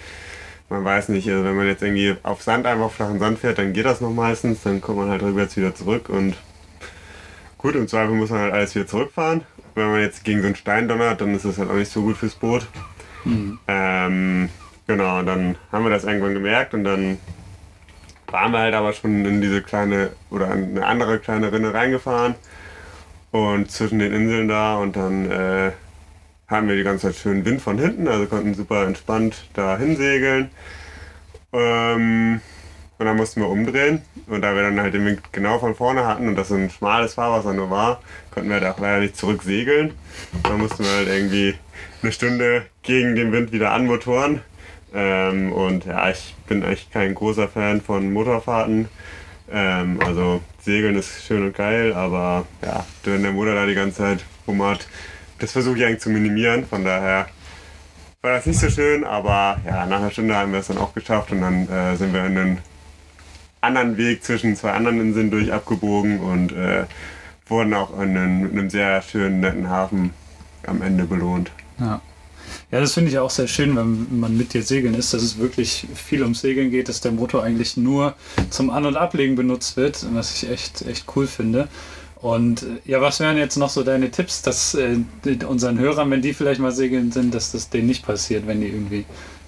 man weiß nicht, also wenn man jetzt irgendwie auf Sand einfach auf flachen Sand fährt, dann geht das noch meistens, dann kommt man halt rückwärts wieder zurück und gut, im Zweifel muss man halt alles wieder zurückfahren. Wenn man jetzt gegen so einen Stein donnert, dann ist das halt auch nicht so gut fürs Boot. Ähm, genau, und dann haben wir das irgendwann gemerkt und dann waren wir halt aber schon in diese kleine oder in eine andere kleine Rinne reingefahren und zwischen den Inseln da und dann äh, hatten wir die ganze Zeit schön Wind von hinten, also konnten super entspannt da hinsegeln. Ähm, und dann mussten wir umdrehen und da wir dann halt den Wind genau von vorne hatten und das so ein schmales Fahrwasser nur war, konnten wir da auch leider nicht zurück segeln. Dann mussten wir halt irgendwie eine Stunde gegen den Wind wieder anmotoren. Ähm, und ja, ich bin echt kein großer Fan von Motorfahrten. Ähm, also Segeln ist schön und geil, aber ja, wenn der Motor da die ganze Zeit rumhat, das versuche ich eigentlich zu minimieren. Von daher war das nicht so schön, aber ja, nach einer Stunde haben wir es dann auch geschafft und dann äh, sind wir in einen anderen Weg zwischen zwei anderen Inseln durch abgebogen und äh, wurden auch in einem, in einem sehr schönen, netten Hafen am Ende belohnt. Ja. Ja, das finde ich auch sehr schön, wenn man mit dir segeln ist, dass es wirklich viel ums Segeln geht, dass der Motor eigentlich nur zum An- und Ablegen benutzt wird, was ich echt, echt cool finde. Und äh, ja, was wären jetzt noch so deine Tipps, dass äh, unseren Hörern, wenn die vielleicht mal segeln sind, dass das denen nicht passiert, wenn die irgendwie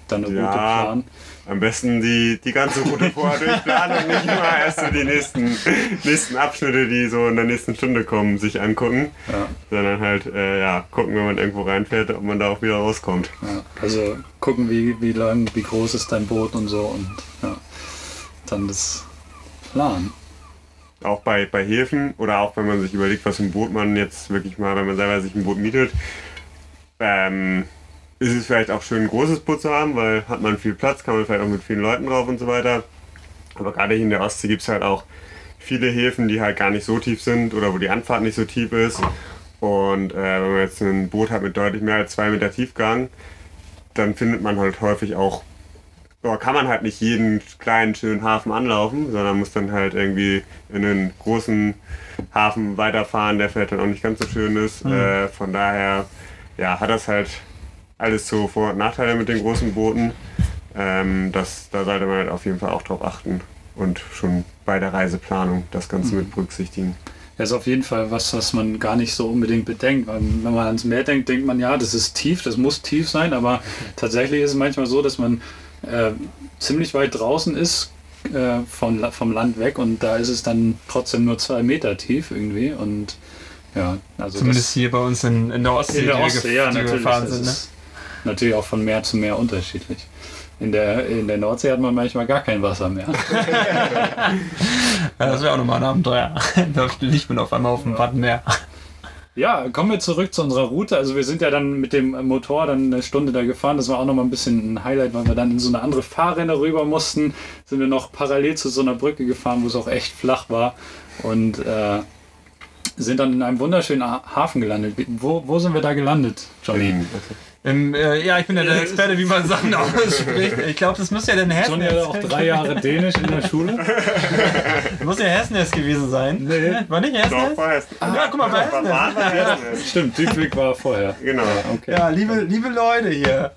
dann eine Route Ja. planen? Am besten die, die ganze Route vorher durchplanen und nicht immer erst so die nächsten, nächsten Abschnitte, die so in der nächsten Stunde kommen, sich angucken. Ja. Sondern halt, äh, ja, gucken, wenn man irgendwo reinfährt, ob man da auch wieder rauskommt. Ja, also gucken, wie, wie lang, wie groß ist dein Boot und so und ja, dann das planen. auch bei, bei Häfen oder auch wenn man sich überlegt, was für ein Boot man jetzt wirklich mal, wenn man selber sich ein Boot mietet, ähm, ist es vielleicht auch schön, ein großes Boot zu haben, weil hat man viel Platz, kann man vielleicht auch mit vielen Leuten drauf und so weiter. Aber gerade hier in der Ostsee gibt es halt auch viele Häfen, die halt gar nicht so tief sind oder wo die Anfahrt nicht so tief ist. Und äh, wenn man jetzt ein Boot hat mit deutlich mehr als zwei Meter Tiefgang, dann findet man halt häufig auch, oder kann man halt nicht jeden kleinen, schönen Hafen anlaufen, sondern muss dann halt irgendwie in einen großen Hafen weiterfahren, der vielleicht dann auch nicht ganz so schön ist. Äh, von daher, ja, hat das halt alles so Vor- und Nachteile mit den großen Booten. Ähm, das, da sollte man halt auf jeden Fall auch drauf achten und schon bei der Reiseplanung das Ganze mit berücksichtigen. Das ist auf jeden Fall was, was man gar nicht so unbedingt bedenkt. Weil Wenn man ans Meer denkt, denkt man, ja, das ist tief, das muss tief sein, aber tatsächlich ist es manchmal so, dass man äh, ziemlich weit draußen ist äh, vom, vom Land weg und da ist es dann trotzdem nur zwei Meter tief irgendwie und ja, also Zumindest hier bei uns in, in der Ostsee, in der die wir Ostsee, gef- ja, die wir gefahren sind. Ne? Natürlich auch von Meer zu Meer unterschiedlich. In der, in der Nordsee hat man manchmal gar kein Wasser mehr. Ja, das wäre auch nochmal ein Abenteuer. da liegt man auf einmal auf dem Wattenmeer. Ja, kommen wir zurück zu unserer Route. Also wir sind ja dann mit dem Motor dann eine Stunde da gefahren. Das war auch nochmal ein bisschen ein Highlight, weil wir dann in so eine andere Fahrrinne rüber mussten. Sind wir noch parallel zu so einer Brücke gefahren, wo es auch echt flach war. Und äh, sind dann in einem wunderschönen Ha- Hafen gelandet. Wo, wo sind wir da gelandet, Johnny? Im, äh, ja, ich bin ja der Experte, wie man Sachen ausspricht. Ich glaube, das muss ja dann Hessen. Johnny hat auch drei Jahre Dänisch in der Schule. Muss ja Hessennest gewesen sein. Nee. War nicht Doch, Hessennest? war Hessen. Ja, guck mal, war War- war- war Hessen. Stimmt, Dudwig war vorher. Genau. Okay. Ja, liebe, liebe Leute hier.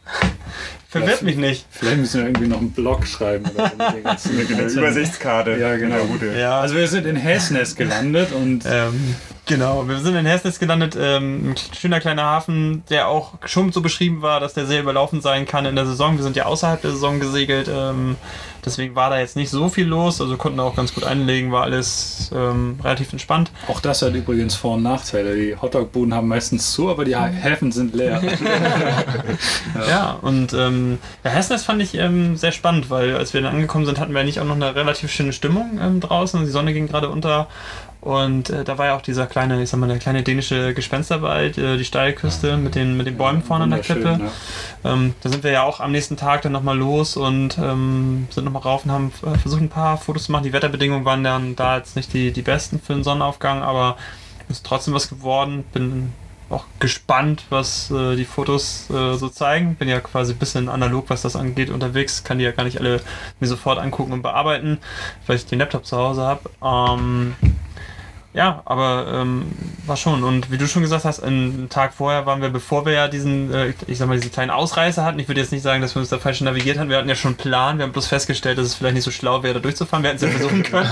Verwirrt mich nicht. Vielleicht müssen wir irgendwie noch einen Blog schreiben. Oder so Eine Übersichtskarte. Ja, genau. Ja, Also wir sind in Hessnest gelandet und Ähm, genau, wir sind in Hessnitz gelandet, ähm, ein schöner kleiner Hafen, der auch schon so beschrieben war, dass der sehr überlaufen sein kann in der Saison. Wir sind ja außerhalb der Saison gesegelt, ähm, deswegen war da jetzt nicht so viel los, also konnten auch ganz gut einlegen, war alles ähm, relativ entspannt. Auch das hat übrigens Vor- und Nachteile. Die Hotdog-Buden haben meistens zu, aber die Häfen sind leer. Ja, und ähm, ja, Hessnitz fand ich ähm, sehr spannend, weil als wir dann angekommen sind, hatten wir eigentlich auch noch eine relativ schöne Stimmung ähm, draußen. Die Sonne ging gerade unter und äh, da war ja auch dieser kleine, ich sag mal, der kleine dänische Gespensterwald, äh, die Steilküste mit den, mit den Bäumen vorne an der Klippe. ja. Ähm, da sind wir ja auch am nächsten Tag dann nochmal los und ähm, sind nochmal rauf und haben äh, versucht, ein paar Fotos zu machen. Die Wetterbedingungen waren dann da jetzt nicht die, die besten für den Sonnenaufgang, aber ist trotzdem was geworden. Bin auch gespannt, was äh, die Fotos äh, so zeigen. Bin ja quasi ein bisschen analog, was das angeht, unterwegs. Kann die ja gar nicht alle mir sofort angucken und bearbeiten, weil ich den Laptop zu Hause habe. Ähm, ja, aber ähm, war schon. Und wie du schon gesagt hast, einen Tag vorher waren wir, bevor wir ja diesen, äh, ich sag mal, diesen kleinen Ausreißer hatten. Ich würde jetzt nicht sagen, dass wir uns da falsch navigiert haben. Wir hatten ja schon einen Plan. Wir haben bloß festgestellt, dass es vielleicht nicht so schlau wäre, da durchzufahren. Wir hätten es ja versuchen können.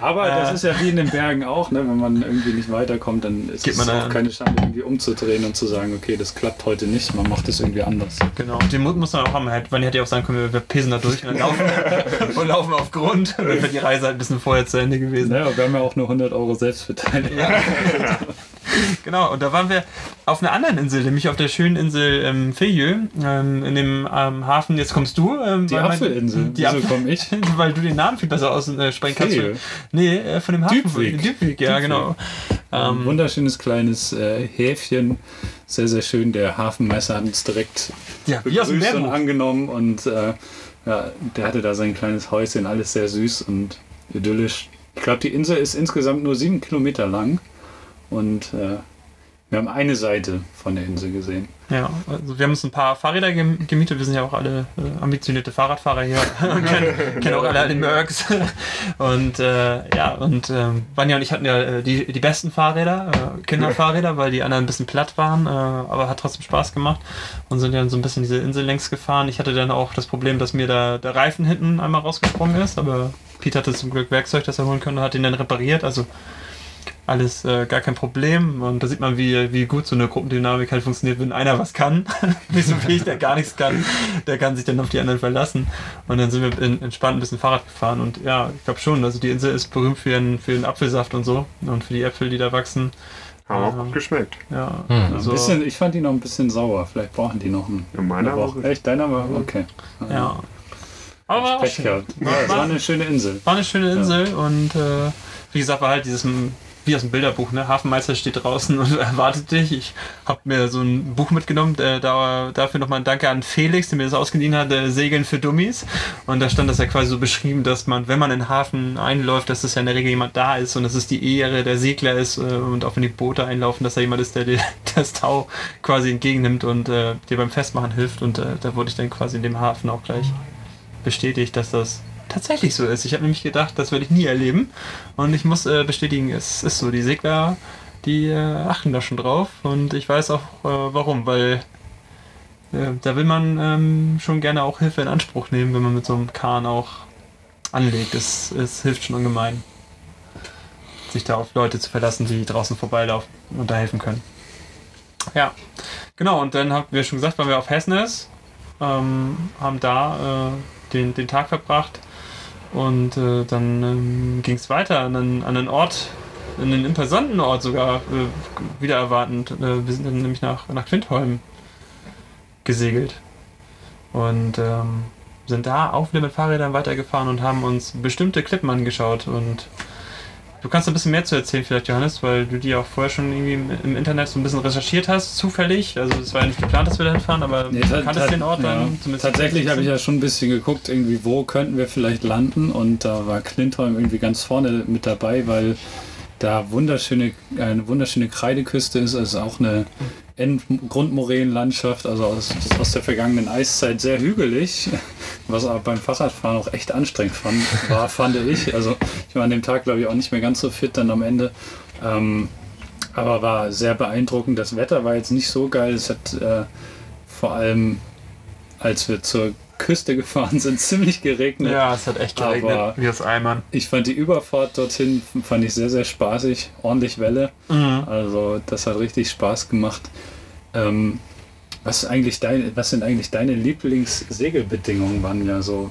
Aber das Äh. ist ja wie in den Bergen auch, ne? wenn man irgendwie nicht weiterkommt, dann ist es man auch keine Schande, irgendwie umzudrehen und zu sagen, okay, das klappt heute nicht, man macht es irgendwie anders. Genau. Und den Mut muss man auch haben. Halt, man hätte ja auch sagen können, wir, pesen da durch und dann laufen, und laufen auf Grund. Und dann wäre die Reise halt ein bisschen vorher zu Ende gewesen. Naja, wir haben ja auch nur 100 Euro Selbstbeteiligung. Genau, und da waren wir auf einer anderen Insel, nämlich auf der schönen Insel ähm, Fejö, ähm, in dem ähm, Hafen. Jetzt kommst du. Ähm, Die mein- Apfelinsel, Die wieso komme ich? weil du den Namen viel besser aussprechen kannst. Fejö. Nee, äh, von dem Hafen. Dybvik. Dybvik, ja, Dybvik. genau. Ein Ähm, wunderschönes kleines äh, Häfchen, sehr, sehr schön. Der Hafenmesser hat uns direkt ja, begrüßt und angenommen und äh, ja, der hatte da sein kleines Häuschen, alles sehr süß und idyllisch. Ich glaube, die Insel ist insgesamt nur sieben Kilometer lang und äh, wir haben eine Seite von der Insel gesehen. Ja, also wir haben uns ein paar Fahrräder gem- gemietet. Wir sind ja auch alle äh, ambitionierte Fahrradfahrer hier und kennen, kennen auch alle alle Mercs. Und äh, ja, und ähm, Vanja und ich hatten ja äh, die, die besten Fahrräder, äh, Kinderfahrräder, weil die anderen ein bisschen platt waren, äh, aber hat trotzdem Spaß gemacht und sind dann so ein bisschen diese Insel längs gefahren. Ich hatte dann auch das Problem, dass mir da der Reifen hinten einmal rausgesprungen ist, aber Pete hatte zum Glück Werkzeug, das er holen konnte, und hat ihn dann repariert. Also alles äh, gar kein Problem. Und da sieht man, wie, wie gut so eine Gruppendynamik halt funktioniert, wenn einer was kann. Nicht so wie ich, der gar nichts kann. Der kann sich dann auf die anderen verlassen. Und dann sind wir in, entspannt ein bisschen Fahrrad gefahren. Und ja, ich glaube schon, also die Insel ist berühmt für ihren, für ihren Apfelsaft und so. Und für die Äpfel, die da wachsen. Haben auch gut geschmeckt. Ja, Ein also, bisschen, ich fand die noch ein bisschen sauer. Vielleicht brauchen die noch einen. Ja, meiner eine war. Echt? Deiner war okay. ja. Aber war auch Pech schön. gehabt. Ja, es war eine schöne Insel. War eine schöne Insel und äh, wie gesagt, war halt dieses wie aus dem Bilderbuch, ne? Hafenmeister steht draußen und erwartet dich. Ich habe mir so ein Buch mitgenommen, äh, da, dafür nochmal ein Danke an Felix, der mir das ausgeliehen hat, äh, Segeln für Dummies. Und da stand das ja quasi so beschrieben, dass man, wenn man in den Hafen einläuft, dass das ja in der Regel jemand da ist und dass es die Ehre der Segler ist äh, und auch wenn die Boote einlaufen, dass da jemand ist, der dir das Tau quasi entgegennimmt und äh, dir beim Festmachen hilft. Und äh, da wurde ich dann quasi in dem Hafen auch gleich bestätigt, dass das tatsächlich so ist. Ich habe nämlich gedacht, das werde ich nie erleben. Und ich muss äh, bestätigen, es ist so. Die Segler, die äh, achten da schon drauf. Und ich weiß auch äh, warum, weil äh, da will man ähm, schon gerne auch Hilfe in Anspruch nehmen, wenn man mit so einem Kahn auch anlegt. Es, es hilft schon ungemein, sich da auf Leute zu verlassen, die draußen vorbeilaufen und da helfen können. Ja, genau. Und dann haben wir schon gesagt, waren wir auf Hessnes, ähm, haben da äh, den, den Tag verbracht und äh, dann ähm, ging es weiter an einen, an einen Ort, an einen imposanten Ort sogar, äh, wieder erwartend. Äh, wir sind dann nämlich nach, nach Quintholm gesegelt. Und ähm, sind da auch wieder mit Fahrrädern weitergefahren und haben uns bestimmte Klippen angeschaut und Du kannst ein bisschen mehr zu erzählen, vielleicht, Johannes, weil du die auch vorher schon irgendwie im Internet so ein bisschen recherchiert hast, zufällig. Also, es war ja nicht geplant, dass wir da hinfahren, aber Nee, du kanntest den Ort dann ja. zumindest. Tatsächlich habe ich ja schon ein bisschen geguckt, irgendwie, wo könnten wir vielleicht landen. Und da war Klintholm irgendwie ganz vorne mit dabei, weil da wunderschöne, eine wunderschöne Kreideküste ist. Also auch eine Grundmoränenlandschaft, also aus, aus der vergangenen Eiszeit sehr hügelig, was aber beim Fahrradfahren auch echt anstrengend fand, war, fand ich. Also ich war an dem Tag, glaube ich, auch nicht mehr ganz so fit dann am Ende. Ähm, aber war sehr beeindruckend. Das Wetter war jetzt nicht so geil. Es hat äh, vor allem, als wir zur Küste gefahren sind, ziemlich geregnet. Ja, es hat echt Aber- geregnet, wie aus Eimern. Ich fand die Überfahrt dorthin fand ich sehr, sehr spaßig. Ordentlich Welle. Mhm. Also das hat richtig Spaß gemacht. Ähm, was, eigentlich dein, was sind eigentlich deine Lieblingssegelbedingungen, Vanja? So,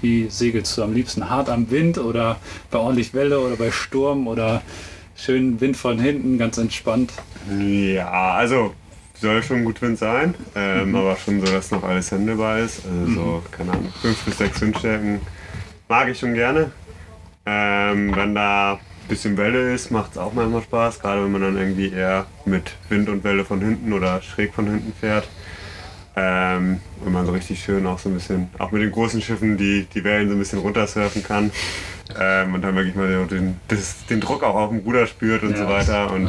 wie segelst du am liebsten? Hart am Wind oder bei ordentlich Welle oder bei Sturm oder schön Wind von hinten, ganz entspannt? Ja, also soll schon gut Wind sein, ähm, aber schon so, dass noch alles handelbar ist. Also so, keine Ahnung, fünf bis sechs Windstärken mag ich schon gerne. Ähm, wenn da bisschen Welle ist, macht es auch manchmal Spaß, gerade wenn man dann irgendwie eher mit Wind und Welle von hinten oder schräg von hinten fährt. Ähm, wenn man so richtig schön auch so ein bisschen, auch mit den großen Schiffen, die die Wellen so ein bisschen runtersurfen kann. Ähm, und dann wirklich mal so den, das, den Druck auch auf dem Ruder spürt und Ja. so weiter. Und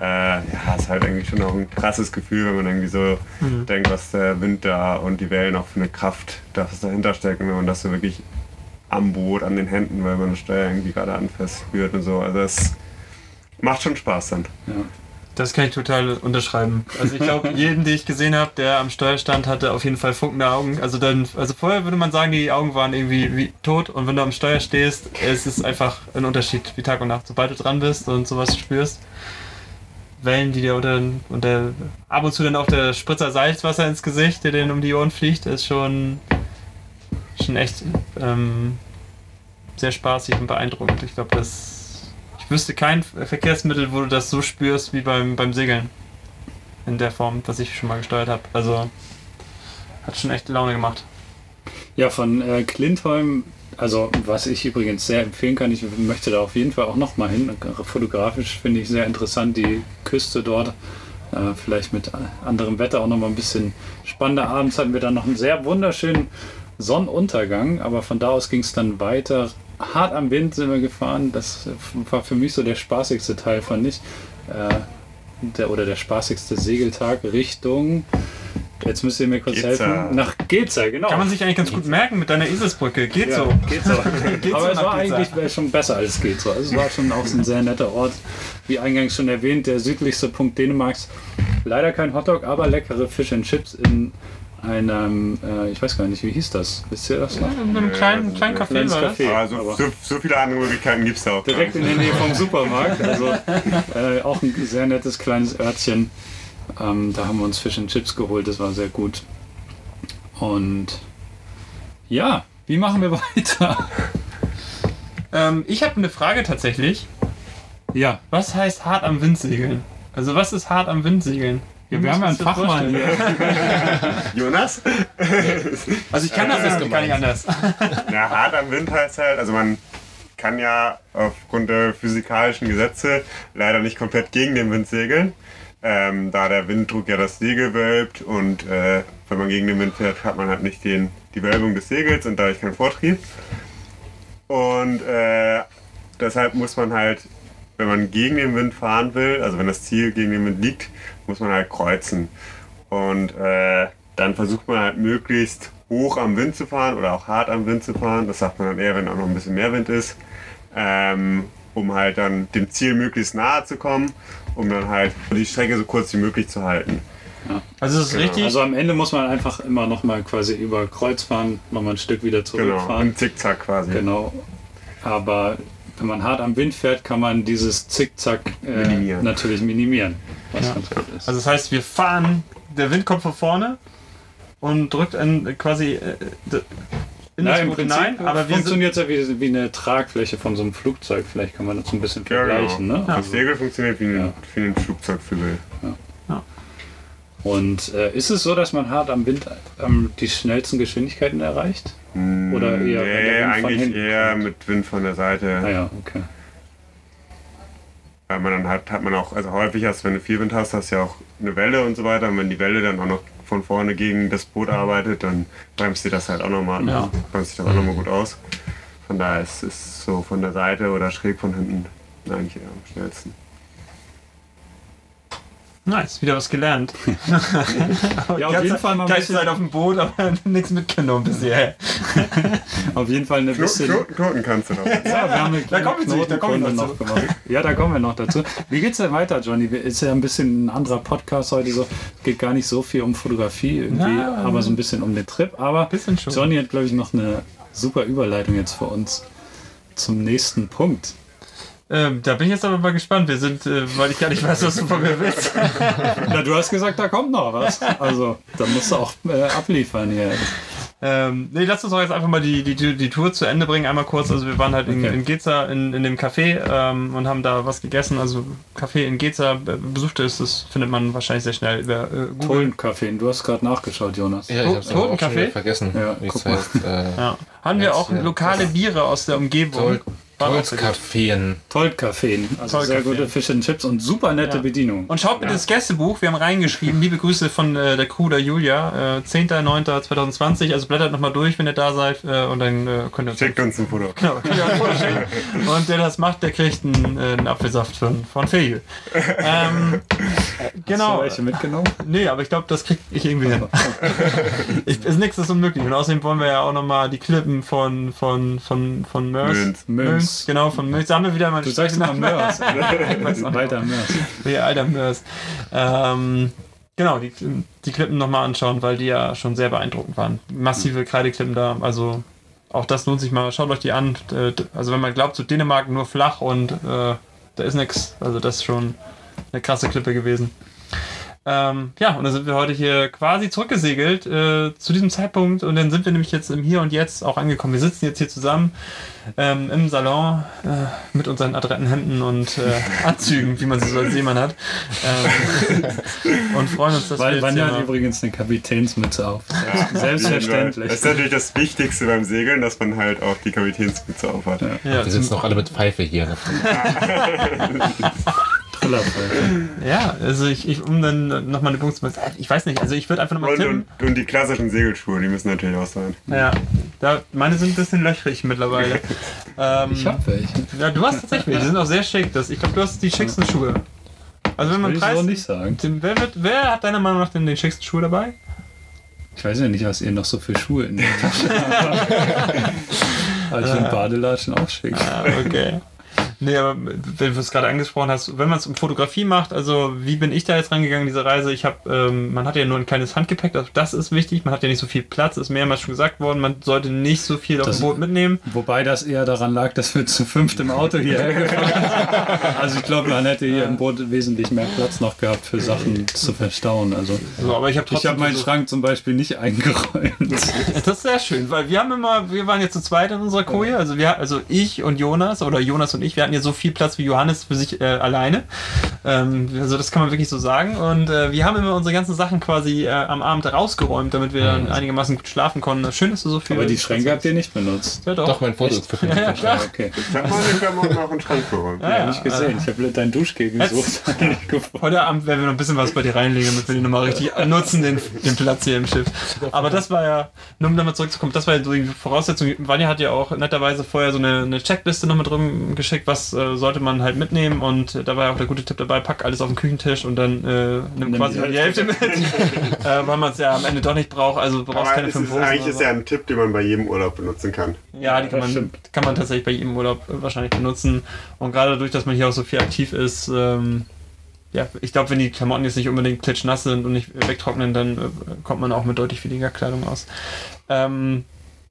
äh, ja, ist halt eigentlich schon auch ein krasses Gefühl, wenn man irgendwie so denkt, was der Wind da und die Wellen auch für eine Kraft, das dahinter stecken, wenn man das so wirklich am Boot, an den Händen, weil man das Steuer irgendwie gerade anfasst spürt und so. Also es macht schon Spaß dann. Das kann ich total unterschreiben. Also ich glaube, jeden, den ich gesehen habe, der am Steuer stand, hatte auf jeden Fall funkende Augen. Also dann, also vorher würde man sagen, die Augen waren irgendwie wie tot und wenn du am Steuer stehst, es ist einfach ein Unterschied wie Tag und Nacht. Sobald du dran bist und sowas spürst, Wellen, die dir unter, unter ab und zu dann auch der Spritzer Salzwasser ins Gesicht, der dir um die Ohren fliegt, ist schon schon echt ähm, sehr spaßig und beeindruckend. Ich glaube, das ich wüsste kein Verkehrsmittel, wo du das so spürst wie beim, beim Segeln. In der Form, was ich schon mal gesteuert habe. Also hat schon echt Laune gemacht. Ja, von äh, Klintholm, also was ich übrigens sehr empfehlen kann, ich möchte da auf jeden Fall auch noch mal hin. Fotografisch finde ich sehr interessant, die Küste dort. Äh, vielleicht mit anderem Wetter auch noch mal ein bisschen spannender. Abends hatten wir dann noch einen sehr wunderschönen Sonnenuntergang, aber von da aus ging es dann weiter. Hart am Wind sind wir gefahren. Das war für mich so der spaßigste Teil, fand ich. Äh, der, oder der spaßigste Segeltag Richtung. Jetzt müsst ihr mir kurz Geza. helfen. Nach Geza, genau. Kann man sich eigentlich ganz gut merken mit deiner Eselsbrücke. Geht Ja, so. Geht so. Geht Aber so es war Geza. eigentlich schon besser als geht so. Also es war schon auch ein sehr netter Ort. Wie eingangs schon erwähnt, der südlichste Punkt Dänemarks. Leider kein Hotdog, aber leckere Fish and Chips in einem, äh, ich weiß gar nicht, wie hieß das? Wisst ihr das noch? In einem kleinen, kleinen Café Kleines war das. Café. Aber so, so, so viele andere Möglichkeiten gibt es da auch. direkt in der Nähe vom Supermarkt. Also äh, auch ein sehr nettes kleines Örtchen. Ähm, da haben wir uns Fish and Chips geholt, das war sehr gut. Und ja, wie machen wir weiter? Ähm, ich habe eine Frage tatsächlich. Ja, Was heißt hart am Wind segeln? Also was ist hart am Wind segeln? Ja wir haben ja einen Fachmann. Jonas? Also ich kann das jetzt gar nicht anders. Ja, hart am Wind heißt halt, also man kann ja aufgrund der physikalischen Gesetze leider nicht komplett gegen den Wind segeln, ähm, da der Winddruck ja das Segel wölbt und äh, wenn man gegen den Wind fährt, hat man halt nicht den, die Wölbung des Segels und dadurch keinen Vortrieb. Und äh, deshalb muss man halt, wenn man gegen den Wind fahren will, also wenn das Ziel gegen den Wind liegt, muss man halt kreuzen. Und äh, dann versucht man halt möglichst hoch am Wind zu fahren oder auch hart am Wind zu fahren. Das sagt man dann eher, wenn auch noch ein bisschen mehr Wind ist. Ähm, um halt dann dem Ziel möglichst nahe zu kommen, um dann halt die Strecke so kurz wie möglich zu halten. Also es ist Genau. richtig. Also am Ende muss man einfach immer noch mal quasi über Kreuz fahren, nochmal ein Stück wieder Genau, zurückfahren. im Zickzack quasi. Genau. Aber wenn man hart am Wind fährt, kann man dieses Zickzack äh, Minimieren. natürlich minimieren, was Ja. ganz gut ist. Also das heißt, wir fahren, der Wind kommt von vorne und drückt in, quasi äh, in das im Prinzip hinein, aber funktioniert es ja wie, wie eine Tragfläche von so einem Flugzeug. Vielleicht kann man das so ein bisschen Ja, genau. vergleichen. Ne? Das Segel funktioniert wie ein, Ja. wie ein Flugzeugflügel. Und äh, ist es so, dass man hart am Wind ähm, die schnellsten Geschwindigkeiten erreicht? Oder eher, wenn der nee, eigentlich hinten eher kommt? mit Wind von der Seite. Ah ja, okay. Weil man dann hat, hat man auch, also häufig hast, wenn du viel Wind hast, hast du ja auch eine Welle und so weiter. Und wenn die Welle dann auch noch von vorne gegen das Boot arbeitet, dann bremst dir das halt auch nochmal, Ja. bremst dich das auch nochmal gut aus. Von daher ist es so von der Seite oder schräg von hinten eigentlich am schnellsten. Nice, wieder was gelernt. Ja, auf jeden Fall mal ein bisschen- seid auf dem Boot, aber nichts mitgenommen bisher. Auf jeden Fall eine Kno bisschen. Knoten, Knoten kannst du doch. Ja, wir haben eine kleine kommen wir zu, da kommen wir noch noch gemacht. Ja, da kommen wir noch dazu. Wie geht's denn weiter, Johnny? Ist ja ein bisschen ein anderer Podcast heute. So geht gar nicht so viel um Fotografie irgendwie, Na, aber so ein bisschen um den Trip. Aber. Johnny hat, glaube ich, noch eine super Überleitung jetzt für uns zum nächsten Punkt. Ähm, da bin ich jetzt aber mal gespannt. Wir sind, äh, weil ich gar nicht weiß, was du von mir willst. Na, du hast gesagt, da kommt noch was. Also, da musst du auch äh, abliefern hier. Ähm, nee, lass uns doch jetzt einfach mal die, die, die Tour zu Ende bringen. Einmal kurz. Also wir waren halt in, Okay. in Geza in, in dem Café ähm, und haben da was gegessen. Also Café in Geza äh, besuchte ist, das findet man wahrscheinlich sehr schnell über äh, Google. Tullenkaffee. Du hast gerade nachgeschaut, Jonas. Ja, ich hab's wieder vergessen, Ja, wie es guck mal. heißt. Äh, Ja. Haben wir auch ja. lokale Biere aus der Umgebung. Tol Tolzkaffeen. Tollkaffee. Also Tollkaffee. sehr gute Fish and Chips und super nette Ja. Bedienung. Und schaut bitte das Gästebuch, wir haben reingeschrieben, liebe Grüße von äh, der Crew der Julia, äh, 10.09.2020, also blättert nochmal durch, wenn ihr da seid äh, und dann äh, könnt ihr uns Schickt uns ein Foto. Genau, könnt ihr ein Foto schicken. Und der das macht, der kriegt einen, äh, einen Apfelsaft von, von Fegel. Ähm, genau. Hast du welche mitgenommen? Nee, aber ich glaube, das krieg ich irgendwie hin. ich, ist nichts ist unmöglich. Und außerdem wollen wir ja auch nochmal die Klippen von, von, von, von Mörs. Münz. Münz. Genau, von Mörs. Sagen wir wieder mal Du sagst immer Mörs. Weiter Mörs. Nee, alter Mörs. Ähm, genau, die, die Klippen nochmal anschauen, weil die ja schon sehr beeindruckend waren. Massive Kreideklippen da, also auch das lohnt sich mal. Schaut euch die an. Äh, Also wenn man glaubt, so Dänemark nur flach und äh, da ist nichts, also das ist schon eine krasse Klippe gewesen. Ähm, ja, und dann sind wir heute hier quasi zurückgesegelt äh, zu diesem Zeitpunkt und dann sind wir nämlich jetzt im Hier und Jetzt auch angekommen. Wir sitzen jetzt hier zusammen ähm, im Salon äh, mit unseren adretten Händen und äh, Anzügen, wie man sie so als Seemann hat. Ähm, und freuen uns, dass wir Weil jetzt Vanja hat übrigens eine Kapitänsmütze auf. Selbstverständlich. Das ist natürlich das Wichtigste beim Segeln, dass man halt auch die Kapitänsmütze aufhat. ja, Wir zum- sitzen auch alle mit Pfeife hier. Ja, also ich, ich um dann nochmal eine Punkt zu machen, ich weiß nicht, also ich würde einfach nochmal Und, tippen. und, und die klassischen Segelschuhe, die müssen natürlich auch sein. Ja, da, meine sind ein bisschen löchrig mittlerweile. Ähm, Ich hab welche. Ja, du hast tatsächlich, die sind auch sehr schick. Das, ich glaube, du hast die schicksten Schuhe. Also wenn man Preis, so nicht sagen. Wer, wird, wer hat deiner Meinung nach denn den schicksten Schuh dabei? Ich weiß ja nicht, was ihr noch so für Schuhe in der Tasche habt. Aber ich finde Badelatschen auch schick. Ah, okay. Nee, aber wenn du es gerade angesprochen hast, wenn man es um Fotografie macht, also wie bin ich da jetzt rangegangen, diese Reise? Ich habe, ähm, man hat ja nur ein kleines Handgepäck, also das ist wichtig, man hat ja nicht so viel Platz, ist mehrmals schon gesagt worden, man sollte nicht so viel auf Das- dem Boot mitnehmen. Wobei das eher daran lag, dass wir zu fünft im Auto hierher gefahren sind. Also ich glaube, man hätte hier im Boot wesentlich mehr Platz noch gehabt für Sachen zu verstauen. Also So, aber ich habe habe meinen so- Schrank zum Beispiel nicht eingeräumt. Das ist sehr schön, weil wir haben immer, wir waren jetzt zu zweit in unserer Koje, also wir, also ich und Jonas oder Jonas und ich, wir hatten ja so viel Platz wie Johannes für sich äh, alleine. Ähm, also das kann man wirklich so sagen. Und äh, wir haben immer unsere ganzen Sachen quasi äh, am Abend rausgeräumt, damit wir dann einigermaßen gut schlafen konnten. Schön, dass du so viel. Aber die Schränke habt ihr nicht benutzt. Ja, doch. Doch, mein Foto ist Ja, ja, klar. Okay. Ich habe meine Klamotten auf den Schrank geräumt. Ja, ja. Nicht gesehen. Ich habe dein Duschgel gesucht. Heute Abend werden wir noch ein bisschen was bei dir reinlegen, damit wir den nochmal richtig nutzen, den, den Platz hier im Schiff. Aber das war ja, nur um nochmal zurückzukommen, das war ja so die Voraussetzung. Vanja hat ja auch netterweise vorher so eine, eine Checkliste nochmal drum geschickt, was äh, sollte man halt mitnehmen und äh, da war ja auch der gute Tipp dabei, pack alles auf den Küchentisch und dann äh, nimm quasi die nur die Hälfte mit, äh, weil man es ja am Ende doch nicht braucht, also du brauchst Aber keine es fünf ist, Hosen. eigentlich ist so. ja ein Tipp, den man bei jedem Urlaub benutzen kann. Ja, die kann Das man, kann man tatsächlich bei jedem Urlaub äh, wahrscheinlich benutzen. Und gerade dadurch, dass man hier auch so viel aktiv ist, ähm, ja, ich glaube, wenn die Klamotten jetzt nicht unbedingt klitschnass sind und nicht wegtrocknen, dann äh, kommt man auch mit deutlich weniger Kleidung aus. Ähm,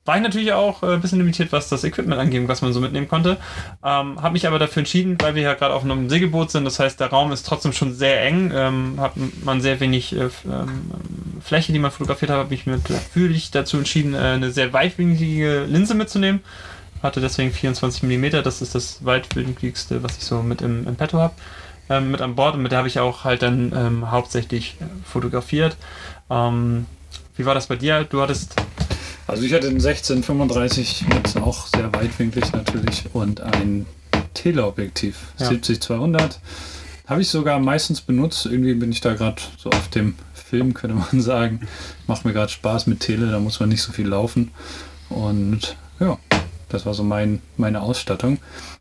war ich natürlich auch äh, ein bisschen limitiert, was das Equipment angeht, was man so mitnehmen konnte. Ähm, habe mich aber dafür entschieden, weil wir ja gerade auf einem Segelboot sind. Das heißt, der Raum ist trotzdem schon sehr eng. Ähm, hat man sehr wenig äh, ähm, Fläche, die man fotografiert hat, habe ich mich natürlich dazu entschieden, äh, eine sehr weitwinklige Linse mitzunehmen. Hatte deswegen 24 mm. Das ist das weitwinkligste, was ich so mit im, im Petto habe. Ähm, mit an Bord und mit der habe ich auch halt dann ähm, hauptsächlich äh, fotografiert. Ähm, wie war das bei dir? Du hattest Also ich hatte einen 1635 mit auch sehr weitwinklig natürlich und ein Teleobjektiv Ja. 70-200. Habe ich sogar meistens benutzt. Irgendwie bin ich da gerade so auf dem Film, könnte man sagen. Macht mir gerade Spaß mit Tele, da muss man nicht so viel laufen. Und ja, das war so mein, meine Ausstattung.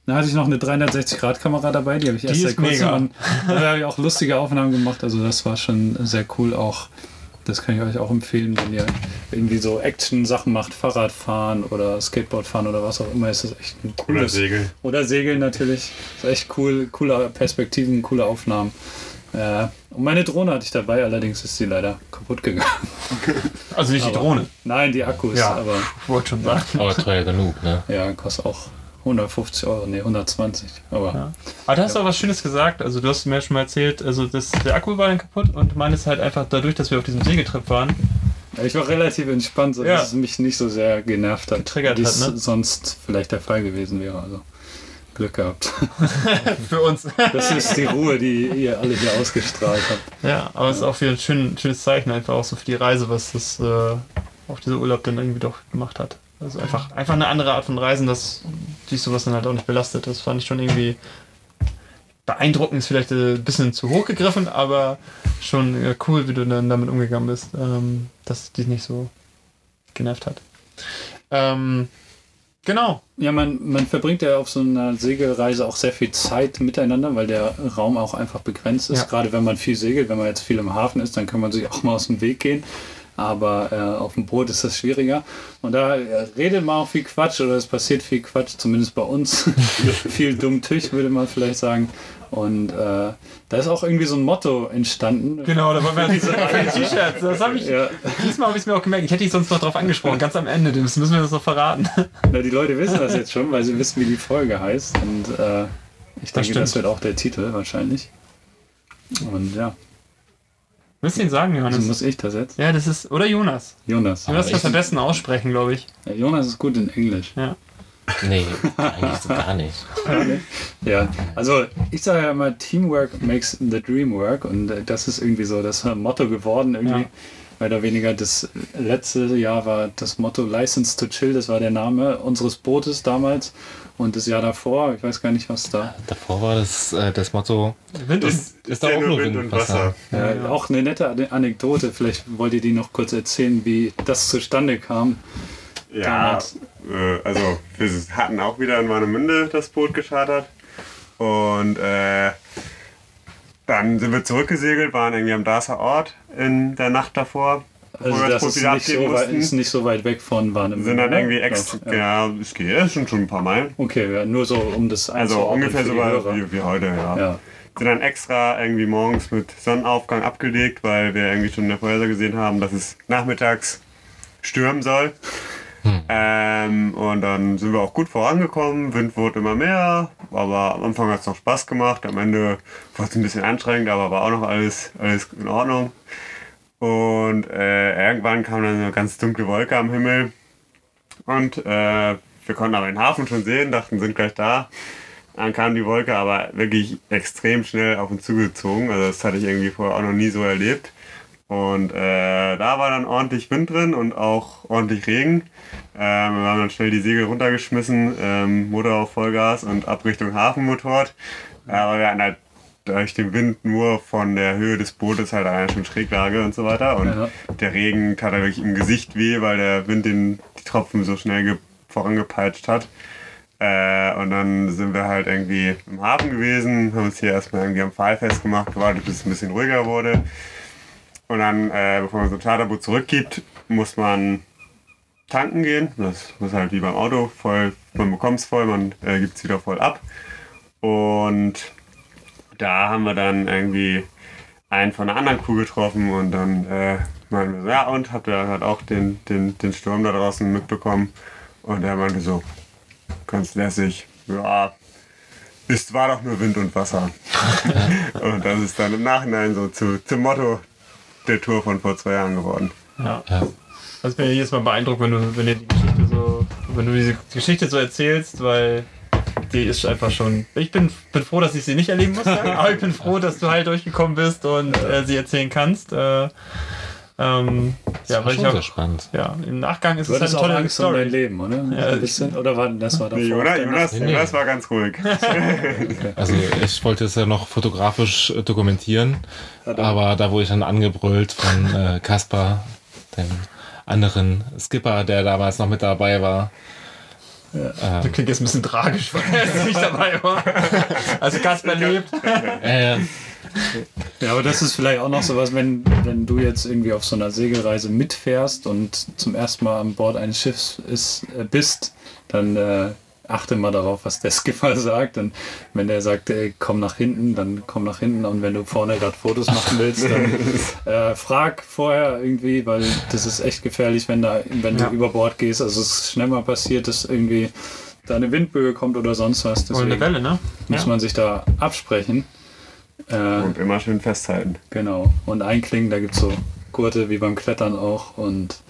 Dann hatte ich noch eine 360-Grad-Kamera dabei, die habe ich erst Die kurzem. mega. Und da habe ich auch lustige Aufnahmen gemacht. Also das war schon sehr cool auch. Das kann ich euch auch empfehlen, wenn ihr irgendwie so Action-Sachen macht, Fahrradfahren oder Skateboardfahren oder was auch immer, ist das echt ein Oder cooles. Segeln. Oder Segeln natürlich. Ist echt cool, coole Perspektiven, coole Aufnahmen. Äh, und meine Drohne hatte ich dabei, allerdings ist sie leider kaputt gegangen. also nicht die Aber- Drohne. Nein, die Akkus, Ja. aber Ich wollte schon sagen. Aber teuer genug, ne? ja, kostet auch 150 Euro, nee, 120. Aber Ja. Aber da hast du auch was Schönes gesagt. Also du hast mir schon mal erzählt, also das, der Akku war dann kaputt und meines halt einfach dadurch, dass wir auf diesem Segeltrip waren. ich war relativ entspannt, so Ja. dass es mich nicht so sehr genervt hat, Getriggert wie hat, es ne? sonst vielleicht der Fall gewesen wäre. Also Glück gehabt. Für uns. Das ist die Ruhe, die ihr alle hier ausgestrahlt habt. ja, aber es ist auch wieder ein schön, schönes Zeichen einfach auch so für die Reise, was das äh, auch dieser Urlaub dann irgendwie doch gemacht hat. Also einfach, einfach eine andere Art von Reisen, dass dich sowas dann halt auch nicht belastet. Das fand ich schon irgendwie beeindruckend, ist vielleicht äh, ein bisschen zu hoch gegriffen, aber schon äh, cool, wie du dann damit umgegangen bist, ähm, dass es dich nicht so genervt hat. Ähm, genau. Ja, man, man verbringt ja auf so einer Segelreise auch sehr viel Zeit miteinander, weil der Raum auch einfach begrenzt ist. Ja. Gerade wenn man viel segelt, wenn man jetzt viel im Hafen ist, dann kann man sich auch mal aus dem Weg gehen. Aber äh, auf dem Boot ist das schwieriger. Und da äh, redet man auch viel Quatsch oder es passiert viel Quatsch, zumindest bei uns. viel dumm Tisch, würde man vielleicht sagen. Und äh, da ist auch irgendwie so ein Motto entstanden. Genau, da wollen wir diese T-Shirts. Das habe ich. Ja, Diesmal habe ich es mir auch gemerkt. Ich hätte dich sonst noch drauf angesprochen, ganz am Ende. Das müssen wir das noch verraten. na, die Leute wissen das jetzt schon, weil sie wissen, wie die Folge heißt. Und äh, ich denke, stimmt. das wird auch der Titel wahrscheinlich. Und ja, Willst du ihn sagen, also Johannes? muss ich das jetzt? Ja, das ist. Oder Jonas. Jonas. Jonas ich- kann es am besten aussprechen, glaube ich. Ja, Jonas ist gut in Englisch. Ja. Nee, eigentlich so gar nicht. Ja, also ich sage ja immer, Teamwork makes the dream work und das ist irgendwie so das Motto geworden irgendwie. Ja. Mehr oder weniger das letzte Jahr war das Motto License to Chill, das war der Name unseres Bootes damals. Und das Jahr davor, ich weiß gar nicht, was da. Davor war das, äh, das Motto, Wind Ist, ist, Ist da ja auch nur Wind Wind und Wasser. Wasser. Äh, Auch eine nette Ane- Anekdote, vielleicht wollt ihr die noch kurz erzählen, wie das zustande kam. Ja, äh, also wir hatten auch wieder in Warnemünde das Boot geschartert. Und äh, dann sind wir zurückgesegelt, waren irgendwie am Darßer Ort in der Nacht davor. Also das ist nicht, so weit, ist nicht so weit weg von Warnemünde. sind dann irgendwie extra, Ja. ja, geht, es sind schon ein paar Meilen. Okay, ja, nur so um das Also ungefähr so wie, wie heute, ja. Ja. Sind dann extra irgendwie morgens mit Sonnenaufgang abgelegt, weil wir irgendwie schon in der Vorhersage gesehen haben, dass es nachmittags stürmen soll. Ähm, und dann sind wir auch gut vorangekommen, Wind wurde immer mehr, aber am Anfang hat es noch Spaß gemacht, am Ende war es ein bisschen anstrengend, aber war auch noch alles, alles in Ordnung. Und äh, irgendwann kam dann eine ganz dunkle Wolke am Himmel und äh, wir konnten aber den Hafen schon sehen, dachten, sind gleich da. dann kam die Wolke aber wirklich extrem schnell auf uns zugezogen. Also das hatte ich irgendwie vorher auch noch nie so erlebt. Und äh, da war dann ordentlich Wind drin und auch ordentlich Regen. Ähm, wir haben dann schnell die Segel runtergeschmissen, ähm, Motor auf Vollgas und ab Richtung Hafen motort. Aber wir hatten halt durch den Wind nur von der Höhe des Bootes halt eine schon Schräglage und so weiter. Und Ja. der Regen tat halt wirklich im Gesicht weh, weil der Wind den, die Tropfen so schnell ge- vorangepeitscht hat. Äh, und dann sind wir halt irgendwie im Hafen gewesen, haben uns hier erstmal irgendwie am Pfahl festgemacht, gewartet, bis es ein bisschen ruhiger wurde. Und dann, äh, bevor man so ein Charterboot zurückgibt, muss man tanken gehen. Das ist halt wie beim Auto, voll, man bekommt es voll, man äh, gibt es wieder voll ab. Und da haben wir dann irgendwie einen von einer anderen Kuh getroffen und dann äh, meinten wir so, ja und, habt ihr halt auch den, den, den Sturm da draußen mitbekommen? Und er meinte so, ganz lässig, ja, es war doch nur Wind und Wasser. und das ist dann im Nachhinein so zu, zum Motto der Tour von vor zwei Jahren geworden. Ja. Ja. Also ich bin ja jedes Mal beeindruckt, wenn du, wenn dir die Geschichte so, wenn du diese Geschichte so erzählst, weil die ist einfach schon. Ich bin, bin froh, dass ich sie nicht erleben musste, aber ich bin froh, dass du halt durchgekommen bist und äh, sie erzählen kannst. Äh, ähm, Das ja, war weil ich schon sehr auch, spannend. ja, im Nachgang ist Du es halt eine auch tolle Angst um dein Story. Leben, oder? Ja, Ein bisschen? Oder war das war davor? Nee, Jonas, Danach? Jonas, Nee, nee. Jonas war ganz ruhig. Also ich wollte es ja noch fotografisch äh, dokumentieren, aber da wurde ich dann angebrüllt von äh, Kaspar, dem anderen Skipper, der damals noch mit dabei war. Das klingt jetzt ein bisschen tragisch, weil er jetzt nicht dabei war. Also Kasper lebt. Äh, Ja, aber das ist vielleicht auch noch sowas, wenn, wenn du jetzt irgendwie auf so einer Segelreise mitfährst und zum ersten Mal an Bord eines Schiffs ist, äh, bist, dann äh, achte mal darauf, was der Skipper sagt. Und wenn der sagt, ey, komm nach hinten, dann komm nach hinten. Und wenn du vorne gerade Fotos machen willst, dann äh, frag vorher irgendwie, weil das ist echt gefährlich, wenn, da, wenn Ja. du über Bord gehst. Also es ist schnell mal passiert, dass irgendwie da eine Windböe kommt oder sonst was. Oder eine Deswegen Welle, ne? muss Ja. man sich da absprechen. Äh, Und immer schön festhalten. Genau. Und einklingen, da gibt es so Gurte wie beim Klettern auch. Und